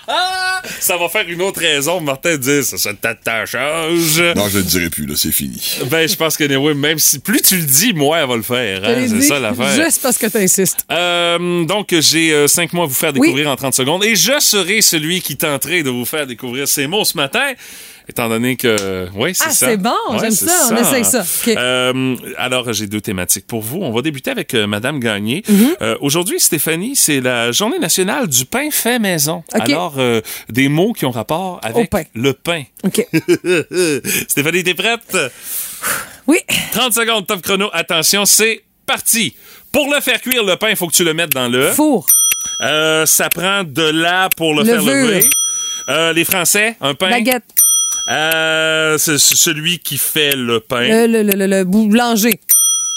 Ça va faire une autre raison, Martin, de dire ça, ça t'attachage. Non, je le dirai plus, là, c'est fini. Ben, je pense que anyway, même si plus tu le dis, moins elle va le faire. Hein, c'est ça l'affaire. Juste parce que tu insistes. Euh, donc, j'ai euh, cinq mots à vous faire découvrir en 30 secondes et je serai celui qui tenterai de vous faire découvrir ces mots ce matin. Étant donné que, oui, c'est Ah, ça. c'est bon, Ouais, j'aime c'est ça, on essaye ça. OK. Euh, alors, j'ai deux thématiques pour vous. On va débuter avec euh, Madame Gagné. Mm-hmm. Euh, Aujourd'hui, Stéphanie, c'est la journée nationale du pain fait maison. OK. Alors, euh, des mots qui ont rapport avec pain. le pain. Stéphanie, t'es prête? Oui. 30 secondes, top chrono. Attention, c'est parti. Pour le faire cuire, le pain, il faut que tu le mettes dans le... Four. Euh, ça prend de là pour le faire lever. Euh, les Français, un pain. Baguette. Euh, c'est celui qui fait le pain. Le, le, le, boulanger.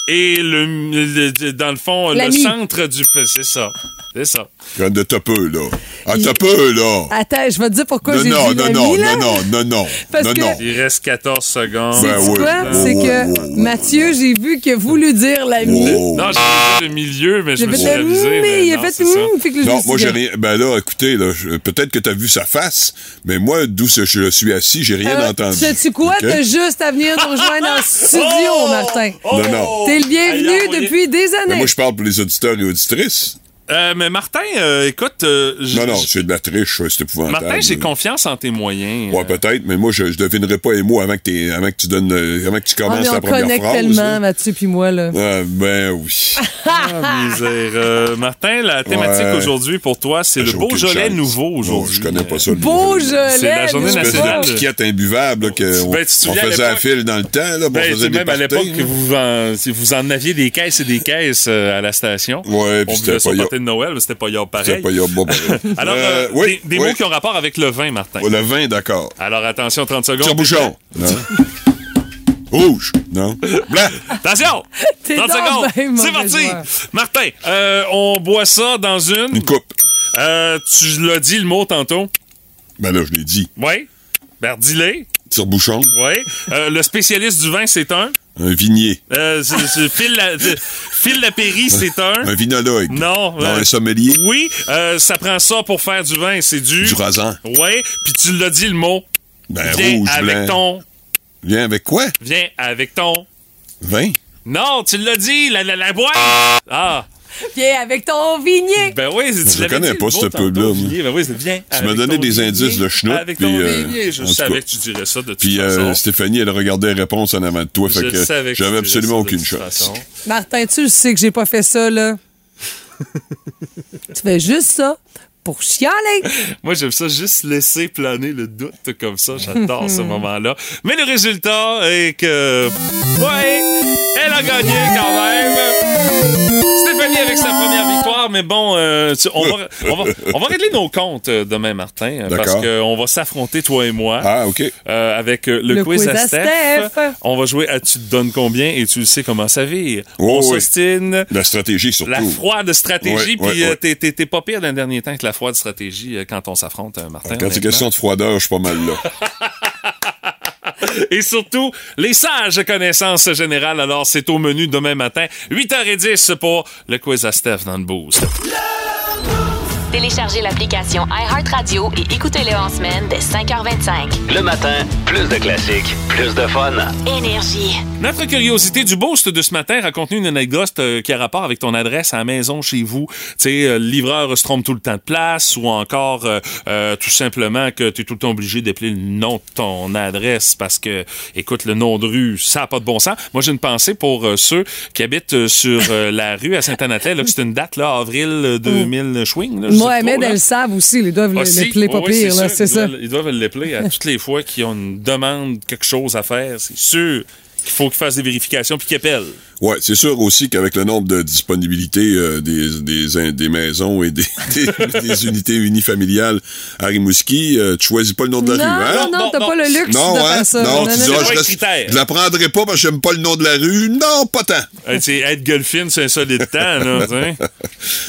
Et le, le- dans le fond, le centre du pain. C'est ça. C'est ça. De t'as peu, là. Ah, t'as peu, là. Attends, je vais te dire pourquoi j'ai non, dit non, non, non, non, non, non, Parce non, que- non. Il reste 14 secondes. C'est Ben oui. quoi? Oh, C'est oh, que oh, oh. Mathieu, j'ai vu qu'il a voulu dire l'ami. Oh. Non, j'ai dit le milieu, mais je me suis le révisé. mais mais il a non, fait que Non, moi, j'ai rien. Ben là, écoutez, peut-être que t'as vu sa face, mais moi, d'où je suis assis, j'ai rien euh, entendu. Sais-tu quoi? T'as juste à venir nous rejoindre en studio, Oh! Martin. Non, non. T'es le bienvenu depuis des Mais années. moi, je parle pour les auditeurs et auditrices. Euh, mais Martin, euh, écoute, euh, Non, non, c'est de la triche, c'est épouvantable. Martin, j'ai confiance en tes moyens. Ouais, peut-être, mais moi, je, je devinerai pas les mots avant que, avant que tu donnes, euh, avant que tu Ah, commences mais la on première connecte phrase. tellement, là. Mathieu puis moi, là. Ah, ben oui. Ah, misère. Euh, Martin, la thématique Ouais. aujourd'hui pour toi, c'est le Beaujolais nouveau aujourd'hui. je connais pas ça. le Beaujolais! C'est la journée nationale. de piquette imbuvable là, que on, Ben, on à faisait à fil dans le temps. Là, Ben, on c'est faisait des même à l'époque parties, que vous en, vous en aviez des caisses et des caisses euh, à la station. Ouais, puis On c'était pas de Noël, mais c'était pas yop pareil. C'était pas yop, bon, pareil. Alors, Euh, euh, oui, des, des oui. mots qui ont rapport avec le vin, Martin. Oh, le vin, d'accord. Alors, attention, 30 secondes. Tire-bouchon. Rouge. Non. Blanc. Attention! T'es 30 donc secondes. ben C'est parti! joueur. Martin, euh, on boit ça dans une... Une coupe. Euh, tu l'as dit le mot tantôt? Ben là, je l'ai dit. Oui. Ben, dis-le. Tire-bouchon. Oui. Euh, le spécialiste du vin, c'est un? Un vignier. Euh, Phil, la, c'est- Phil Lapéry, c'est un? Un vinologue. Non. Non, euh, un sommelier. Oui, euh, ça prend ça pour faire du vin, c'est du... Du rasan. Oui, puis tu l'as dit le mot. Ben, Viens rouge, avec blanc. ton... Viens avec quoi? Viens avec ton... Vin? Non, tu l'as dit, la, la, la boîte! Ah! Viens avec ton vignier. Ben oui, c'est- tu Je l'avais connais dit, pas le ce pub-là. Ben oui, viens Tu m'as donné des vignier, indices de schnout, Avec ton puis, euh, vignier, je savais que tu dirais ça de toute Puis façon. euh, Stéphanie, elle regardait les réponses en avant de toi, fait Je que savais que tu j'avais absolument aucune chance. Martin, tu le sais que j'ai pas fait ça, là. tu fais juste ça pour chialer. Moi, j'aime ça juste laisser planer le doute comme ça. J'adore ce moment-là. Mais le résultat est que... Ouais, elle a gagné quand même. Stéphanie avec sa première victoire, mais bon, euh, tu- on, va, on, va, on va régler nos comptes euh, demain, Martin, euh, parce qu'on va s'affronter, toi et moi, Ah, OK. euh, avec le, Le quiz, quiz à à Steph. Steph. On va jouer à Tu te donnes combien et tu le sais comment ça vire. Oh, on oui. s'ostine. La stratégie, surtout. La froide stratégie, puis t'es- pas pire d'un dernier temps que la froide stratégie quand on s'affronte, Martin. Quand c'est question de froideur, je suis pas mal là. Et surtout, les sages connaissances générales. Alors, c'est au menu demain matin, 8h10 pour le quiz à Steph dans boost. Téléchargez l'application iHeartRadio et écoutez-le en semaine dès 5h25. Le matin, plus de classiques, plus de fun. Énergie. Notre curiosité du boost de ce matin raconte une anecdote euh, qui a rapport avec ton adresse à la maison chez vous. Tu sais, euh, le livreur se trompe tout le temps de place ou encore euh, euh, tout simplement que tu es tout le temps obligé d'appeler le nom de ton adresse parce que, écoute, le nom de rue, ça n'a pas de bon sens. Moi, j'ai une pensée pour euh, ceux qui habitent sur euh, la rue à que c'est une date, là, avril euh, 2000 chewing. là, Mohamed, elles le savent aussi. Ils doivent Aussi. l'épeler pas Oui, pire, c'est Ils ça. doivent- Ils doivent l'épeler à toutes les fois qu'ils ont une demande, quelque chose à faire. C'est sûr qu'il faut qu'ils fassent des vérifications puis qu'ils appellent. Ouais, c'est sûr aussi qu'avec le nombre de disponibilités euh, des, des, des maisons et des, des, des unités unifamiliales à Rimouski, euh, tu choisis pas le nom de la Non, rue, hein? non, non, t'as pas le luxe Non, de hein? faire ça. Non, Non, tu non. ah, C'est je, reste- je la prendrai pas parce que j'aime pas le nom de la rue. Non, pas tant. Hey, golfine, c'est un solide temps, là.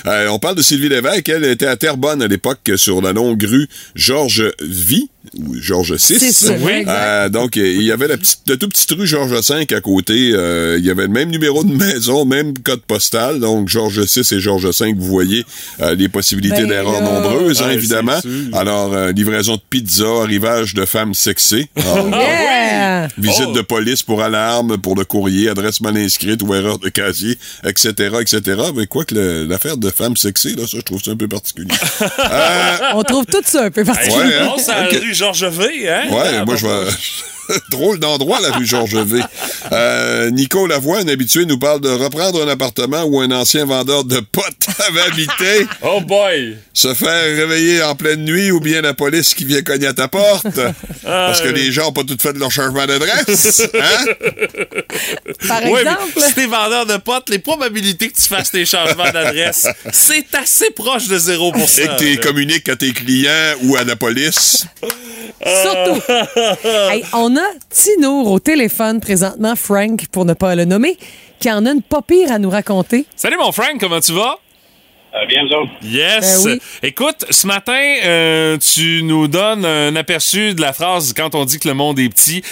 Euh, on parle de Sylvie Lévesque. Elle était à Terrebonne à l'époque sur la longue rue Georges V ou Georges VI. Six, oui. Euh, donc, il y avait la petite, la toute petite rue Georges V à côté. Euh, il y avait le même numéro de maison, même code postal. Donc, Georges VI et Georges V, vous voyez euh, les possibilités Ben d'erreur là. nombreuses, hein, évidemment. Alors, euh, livraison de pizza, arrivage de femmes sexées. Ah, Yeah! Visite Oh. de police pour alarme, pour le courrier, adresse mal inscrite ou erreur de casier, etc., etc. Mais quoi que l'affaire de femmes sexées, là, ça, je trouve ça un peu particulier. Euh, On trouve tout ça un peu particulier. Ouais, hein? on c'est à la Ok. rue Georges V, hein? ouais, Ah, moi, bon, je vais... Drôle d'endroit, la rue Georges V. Euh, Nico Lavoie, un habitué, nous parle de reprendre un appartement où un ancien vendeur de potes avait habité, Oh boy! se faire réveiller en pleine nuit ou bien la police qui vient cogner à ta porte. Parce que les gens n'ont pas tout fait de leur changement d'adresse. Hein? Par Ouais, exemple, si t'es vendeur de potes, les probabilités que tu fasses tes changements d'adresse, c'est assez proche de 0% Et que tu communiques à tes clients ou à la police. surtout. Hey, on a Tinour au téléphone présentement, Frank, pour ne pas le nommer, qui en a une pas pire à nous raconter. Salut mon Frank, comment tu vas? Euh, bien, vous autres? Yes! Ben oui. Écoute, ce matin, euh, tu nous donnes un aperçu de la phrase quand on dit que le monde est petit.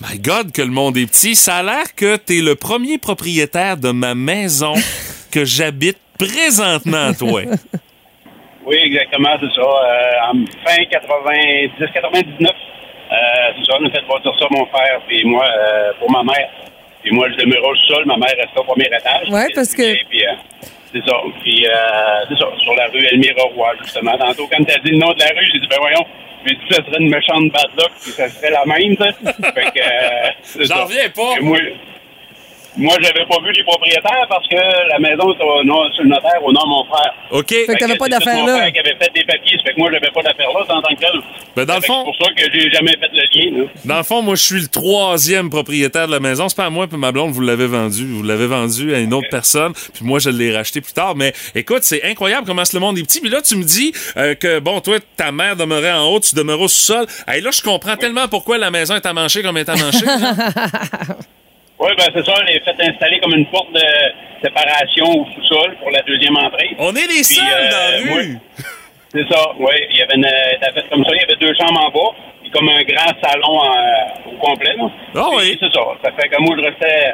My God, que le monde est petit. Ça a l'air que t'es le premier propriétaire de ma maison que j'habite présentement, toi. Oui, exactement, c'est ça. Euh, en fin 90, 99, euh, c'est ça, on a fait bâtir ça, mon frère et moi, euh, pour ma mère. Puis moi, je demeurais au sol, ma mère restait au premier étage. Ouais, parce que- Et puis, euh, c'est ça. Puis, euh, c'est ça, sur la rue Elmira Roy, justement. Tantôt, quand t'as dit le nom de la rue, j'ai dit, ben voyons, j'ai dit, ça serait une méchante bad luck, puis ça serait la même, ça. fait que, euh, J'en reviens pas. Et moi, moi, j'avais pas vu les propriétaires parce que la maison est au nom, sur le notaire au nom de mon frère. OK? Fait que t'avais pas c'est d'affaires mon là. frère qui avait fait des papiers, ça fait que moi, j'avais pas d'affaires là, en tant que tel. Ben, dans le fond- C'est pour ça que j'ai jamais fait le lien, là. Dans le fond, moi, je suis le troisième propriétaire de la maison. C'est pas à moi, puis ma blonde, vous l'avez vendu. Vous l'avez vendu à une autre personne, puis moi, je l'ai racheté plus tard. Mais écoute, c'est incroyable comment ce le monde est petit. Puis là, tu me dis euh, que, bon, toi, ta mère demeurait en haut, tu demeurais au sous-sol. Hey, là, je comprends tellement pourquoi la maison est à mancher comme elle est à mancher. là. Oui, ben c'est ça, elle est fait installer comme une porte de séparation au sous-sol pour la deuxième entrée. On est les Puis, seuls euh, dans la rue. moi, C'est ça, oui. Il y avait une, elle fait comme ça, il y avait deux chambres en bas, puis comme un grand salon en- au complet. Là. Ah Puis, oui. C'est ça. Ça fait que moi, je restais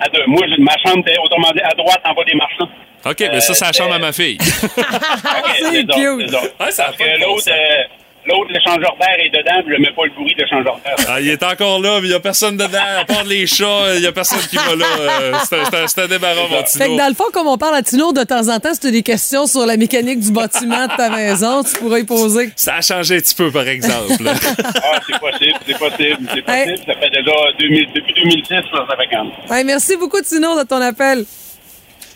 à deux. Moi, j'ai- ma chambre était, autrement dit, à droite en bas des marchands. OK, mais ça, c'est la chambre à ma fille. c'est ça, cute. c'est ça. Parce que l'autre, euh, l'autre, l'échangeur d'air est dedans, puis je mets pas le bruit d'échangeur d'air. Ah, il est encore là, mais il y a personne dedans. À part les chats, il y a personne qui va là. Euh, c'est un- débarras, mon Fait que Tino. dans le fond, comme on parle à Tinour de temps en temps, si tu as des questions sur la mécanique du bâtiment de ta maison, tu pourras y poser. Ça a changé un petit peu, par exemple. Ah, c'est possible, c'est possible, c'est Hey. possible. Ça fait déjà 2000 depuis 2006, là, ça fait quand même. Merci beaucoup, Tinour, de ton appel.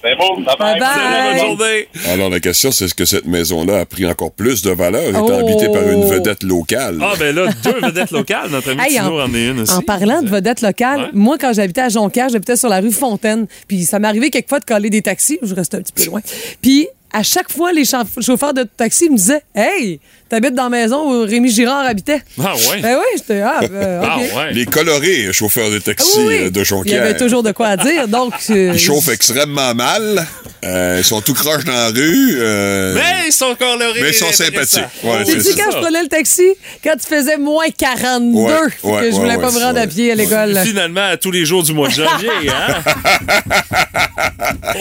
C'est bon, bye bye. Bye-bye. Bonne journée. Alors, la question, c'est est-ce que cette maison-là a pris encore plus de valeur étant Oh. habitée par une vedette locale? Ah, ben là, deux vedettes locales. Notre ami Hey, en, est une aussi. En parlant de vedettes locales, Ouais. moi, quand j'habitais à Jonquière, j'habitais sur la rue Fontaine. Puis ça m'est arrivé quelquefois de coller des taxis. Je restais un petit peu loin. Puis à chaque fois, les chauff- chauffeurs de taxi me disaient Hey, t'habites dans la maison où Rémi Girard habitait? Ah, ouais. Ben oui, j'étais. Ah, ben, Ah, ouais. Les colorés chauffeurs de taxi Ah oui, oui. euh, de Il y Jonquière. avait toujours de quoi à dire. Donc, euh, Ils chauffent extrêmement mal. Euh, ils sont tout croches dans la rue. euh, Mais ils sont colorés. mais ils sont sympathiques. Ouais, Tu ça. quand je prenais le taxi, quand tu faisais moins 42, Ouais, que ouais, je voulais ouais, pas me ouais, rendre à pied à l'école. Finalement, à tous les jours du mois de janvier, hein?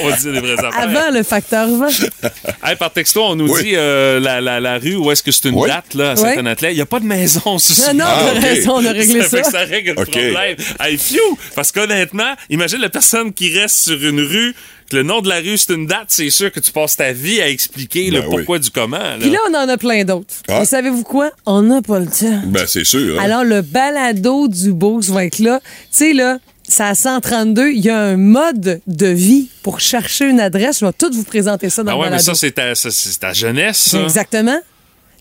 on dire les vraies affaires. Avant le facteur vent. Hey, par texto, on nous Oui. dit euh, la, la, la rue où est-ce que c'est une Oui. date là, à Oui. Saint-Anatlet. Il n'y a pas de maison sous Non, non, Ah, t'as ok. raison, on a réglé ça. fait que ça règle le Ok. problème. Hey, phew! Parce qu'honnêtement, imagine la personne qui reste sur une rue, que le nom de la rue, c'est une date, c'est sûr que tu passes ta vie à expliquer le Ben oui. pourquoi du comment. là. Puis là, on en a plein d'autres. Ah. Et savez-vous quoi? On n'a pas le temps. Ben, c'est sûr. hein. Alors, le balado du Beauce va être là. Tu sais, là, c'est à 132. Il y a un mode de vie pour chercher une adresse. Je vais tout vous présenter ça dans ah le ouais, mais balado. ça, c'est ta, ça, c'est ta jeunesse. ça. Exactement.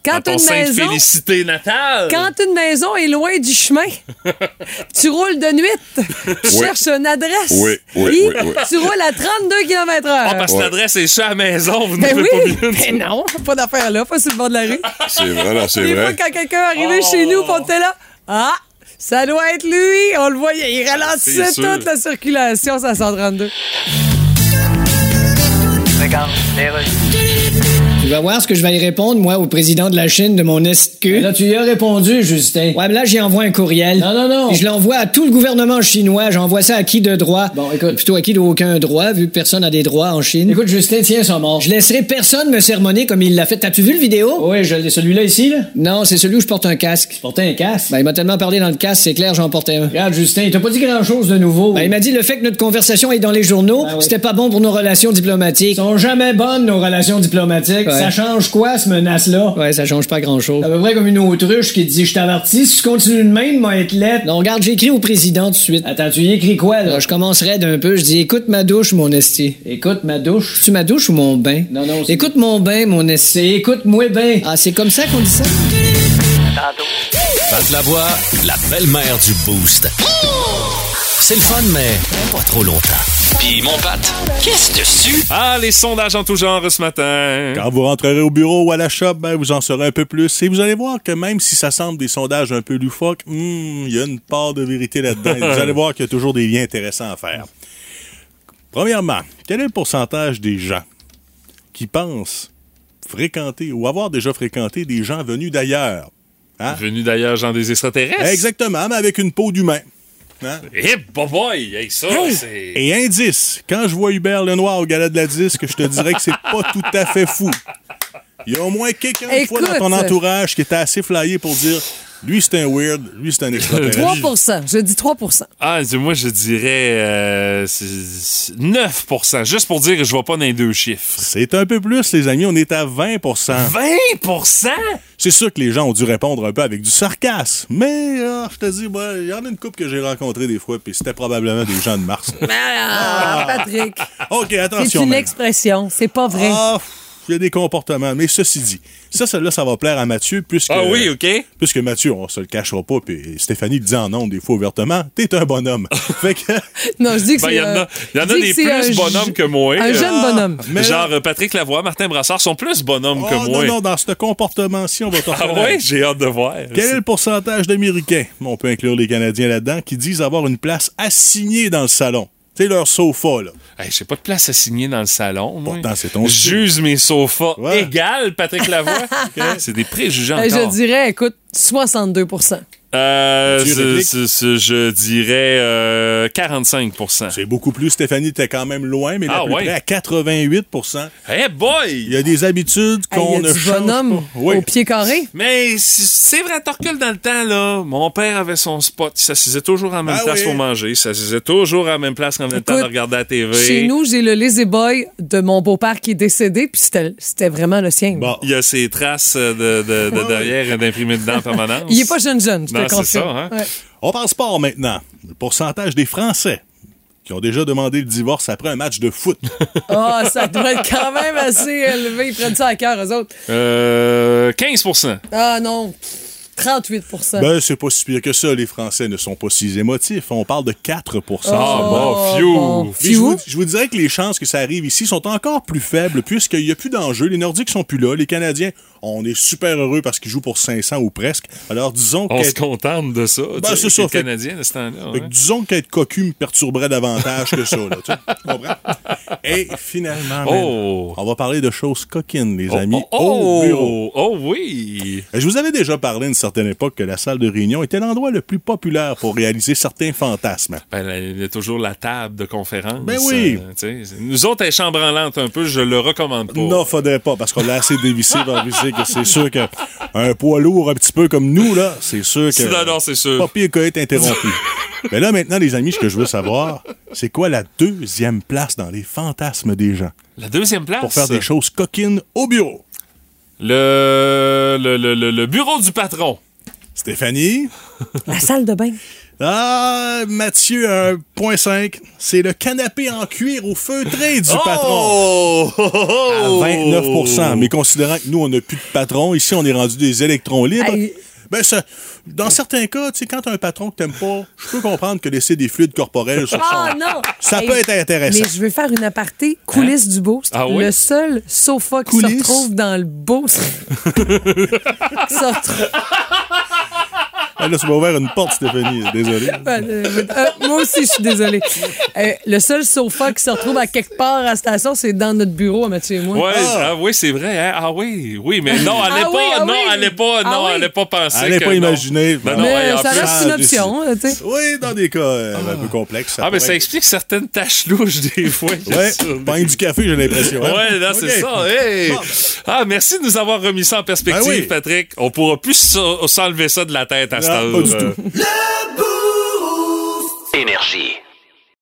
Quand ton une maison- félicité natale. Quand une maison est loin du chemin, tu roules de nuit, tu Oui. cherches une adresse, Oui, oui, oui, oui. tu roules à 32 km h Ah, parce que l'adresse est sur la maison, vous Ben n'avez oui, pas vu. ben non, pas d'affaire là, pas sur le bord de la rue. C'est vrai, là, c'est Des fois, vrai. quand quelqu'un arrivait Oh. chez nous, puis on était là, ah, ça doit être lui, on le voyait, il ralentissait toute la circulation, ça 132. Tu vas voir ce que je vais y répondre, moi, au président de la Chine de mon SQ. Là, tu y as répondu, Justin. Ouais, mais là, j'y envoie un courriel. Non, non, non. je l'envoie à tout le gouvernement chinois. J'envoie ça à qui de droit? Bon, écoute, plutôt à qui d'aucun droit, vu que personne n'a des droits en Chine. Écoute, Justin, tiens ça mort. Je laisserai personne me sermonner comme il l'a fait. T'as-tu vu le vidéo? Oui, je l'ai. Celui-là ici, là? Non, c'est celui où je porte un casque. Tu portais un casque? Ben, il m'a tellement parlé dans le casque, c'est clair, j'en portais un. Regarde, Justin, il t'a pas dit grand-chose de nouveau. Ben, il m'a dit le fait que notre conversation est dans les journaux, c'était pas bon pour nos relations diplomatiques. sont jamais bonnes, nos relations diplomatiques. Ça change quoi, ce menace-là? Ouais, ça change pas grand-chose. C'est à peu près comme une autruche qui te dit, je t'avertis, si tu continues de même, moi, être lettre. Non, regarde, j'ai écrit au président tout de suite. Attends, tu y écris quoi, là? je commencerai d'un peu. Je dis, écoute ma douche, mon esti. Écoute ma douche? Tu ma douche ou mon bain? Non, non. Écoute mon bain, mon esti. Écoute-moi bain. Ah, c'est comme ça qu'on dit ça? Pat Lavoie, la belle-mère du Boost. C'est le fun, mais pas trop longtemps. Puis mon Pat, qu'est-ce dessus? Ah, les sondages en tout genre ce matin. Quand vous rentrerez au bureau ou à la shop, ben, vous en saurez un peu plus. Et vous allez voir que même si ça semble des sondages un peu loufoques, hmm, il y a une part de vérité là-dedans. Vous allez voir qu'il y a toujours des liens intéressants à faire. Premièrement, quel est le pourcentage des gens qui pensent fréquenter ou avoir déjà fréquenté des gens venus d'ailleurs? Hein? Venus d'ailleurs, genre des extraterrestres. Exactement, mais avec une peau d'humain. Hein? Eh, boy, hey, ça, c'est... Et indice, quand je vois Hubert Lenoir au gala de la disque, je te dirais que c'est pas tout à fait fou. Il y a au moins quelqu'un une fois dans ton entourage qui était assez flyé pour dire lui c'est un weird, lui c'est un extraterrestre. 3 je dis 3% Ah, moi, je dirais euh, c'est- 9% juste pour dire que je vois pas dans les deux chiffres. C'est un peu plus, les amis, on est à 20% 20% C'est sûr que les gens ont dû répondre un peu avec du sarcasme, mais ah, je te dis, moi, il y en a une couple que j'ai rencontré des fois, puis c'était probablement des gens de Mars. Ah, Patrick. OK, C'est attention. une maintenant. expression, c'est pas vrai. Ah, il y a des comportements. Mais ceci dit, ça, celle-là, ça va plaire à Mathieu, puisque. Ah oui, OK. Puisque Mathieu, on se le cachera pas, puis Stéphanie le dit en ondes des fois ouvertement, t'es un bonhomme. fait que. Non, je dis que Ben, c'est. il y en euh, a, il y en je a dis des que plus un bonhommes que moi. Un jeune Ah, bonhomme. mais Genre euh, Patrick Lavoie, Martin Brassard sont plus bonhommes que Oh, moi. non, non, dans ce comportement-ci, on va te Ah ouais, j'ai hâte de voir. Quel est le pourcentage d'Américains, on peut inclure les Canadiens là-dedans, qui disent avoir une place assignée dans le salon? Tu sais, leur sofa, là. Hey, j'ai pas de place assignée dans le salon. moi. Pourtant, c'est ton. J'use mes sofas Ouais. égal, Patrick Lavoie. C'est des préjugés encore. Je dirais, écoute, 62 Euh, je dirais euh, 45% C'est beaucoup plus. Stéphanie était quand même loin, mais là, Ah à peu ouais? près à 88% Hey boy! Il y a des habitudes Hey, qu'on il y a ne change bonhomme pas. Oui. au pied carré. Mais c'est vrai, t'as recule dans le temps, là. Mon père avait son spot. Il s'assisait toujours à la même Ah place oui? pour manger. Il s'assisait toujours à la même place quand on avait le temps de regarder la TV. Chez nous, j'ai le lazy boy de mon beau-père qui est décédé, puis c'était c'était vraiment le sien. Bon. Il y a ses traces de, de, de derrière d'imprimé dedans en permanence. Il est pas jeune jeune, je Non, te c'est ça, hein? Ouais. On passe sport maintenant. Le pourcentage des Français qui ont déjà demandé le divorce après un match de foot. Ah, ça doit être quand même assez élevé. Ils prennent ça à cœur, eux autres. Euh, 15% Ah non, 38% ben, c'est pas si pire que ça. Les Français ne sont pas si émotifs. On parle de 4 Ah, seulement. bon. Mais je, vous, je vous dirais que les chances que ça arrive ici sont encore plus faibles puisqu'il n'y a plus d'enjeu. Les Nordiques sont plus là. Les Canadiens, on est super heureux parce qu'ils jouent pour 500 ou presque. Alors disons On se contente de ça. Ben, c'est ça, de ce temps-là. ouais. disons qu'être cocu me perturberait davantage que ça. Là, tu comprends? Et finalement, Oh. on va parler de choses coquines, les amis, oh, au oh, bureau. oh oui! Je vous avais déjà parlé à une certaine époque que la salle de réunion était l'endroit le plus populaire pour réaliser certains fantasmes. Ben, il y a toujours la table de conférence. Ben oui. euh, nous autres, elle est chambranlante un peu, je le recommande pas. Non, faudrait pas, parce qu'on l'a assez dévissé pour que c'est sûr que un poids lourd un petit peu comme nous, là, c'est sûr que. Non, non, c'est sûr. Pas pire être interrompu. Mais là, maintenant, les amis, ce que je veux savoir, c'est quoi la deuxième place dans les fantasmes des gens? La deuxième place? pour faire des choses coquines au bureau? Le, le, le, le- le bureau du patron. Stéphanie? La salle de bain. Ah, Mathieu, un point 5. C'est le canapé en cuir au feutré du Oh! patron. À 29% Mais considérant que nous, on n'a plus de patron, ici, on est rendu des électrons libres. Ben, ça, dans certains cas, tu sais, quand t'as un patron que t'aimes pas, je peux comprendre que laisser des fluides corporels sur Ah son... non! Ça Hey, peut être intéressant. Mais je veux faire une aparté coulisses du boost. Ah oui? Le seul sofa qui Coulisses? se retrouve dans le boost. qui Ah, ça m'a ouvert une porte, Stéphanie. Désolé. Euh, euh, moi aussi, je suis désolée. Euh, le seul sofa qui se retrouve à quelque part à la station, c'est dans notre bureau, à Mathieu et moi. Ouais, ah. oui, c'est vrai. hein? Ah oui, oui, mais non, Ah allez oui, pas, ah non, oui. allez pas, Ah non, oui. allez pas penser Allez que pas non. imaginer. Non, non, Mais en ça plus- reste une option, tu sais. Oui, dans des cas euh, un peu complexes. ça Ah, mais pourrait ça être- explique certaines taches louches des fois. Ouais, pas du café, j'ai l'impression. hein? Ouais, là, c'est ça. Hey! Bon. Ah, merci de nous avoir remis ça en perspective, Ben oui. Patrick. On pourra plus s'en- s'enlever ça de la tête à Ah. Pas du tout. Énergie.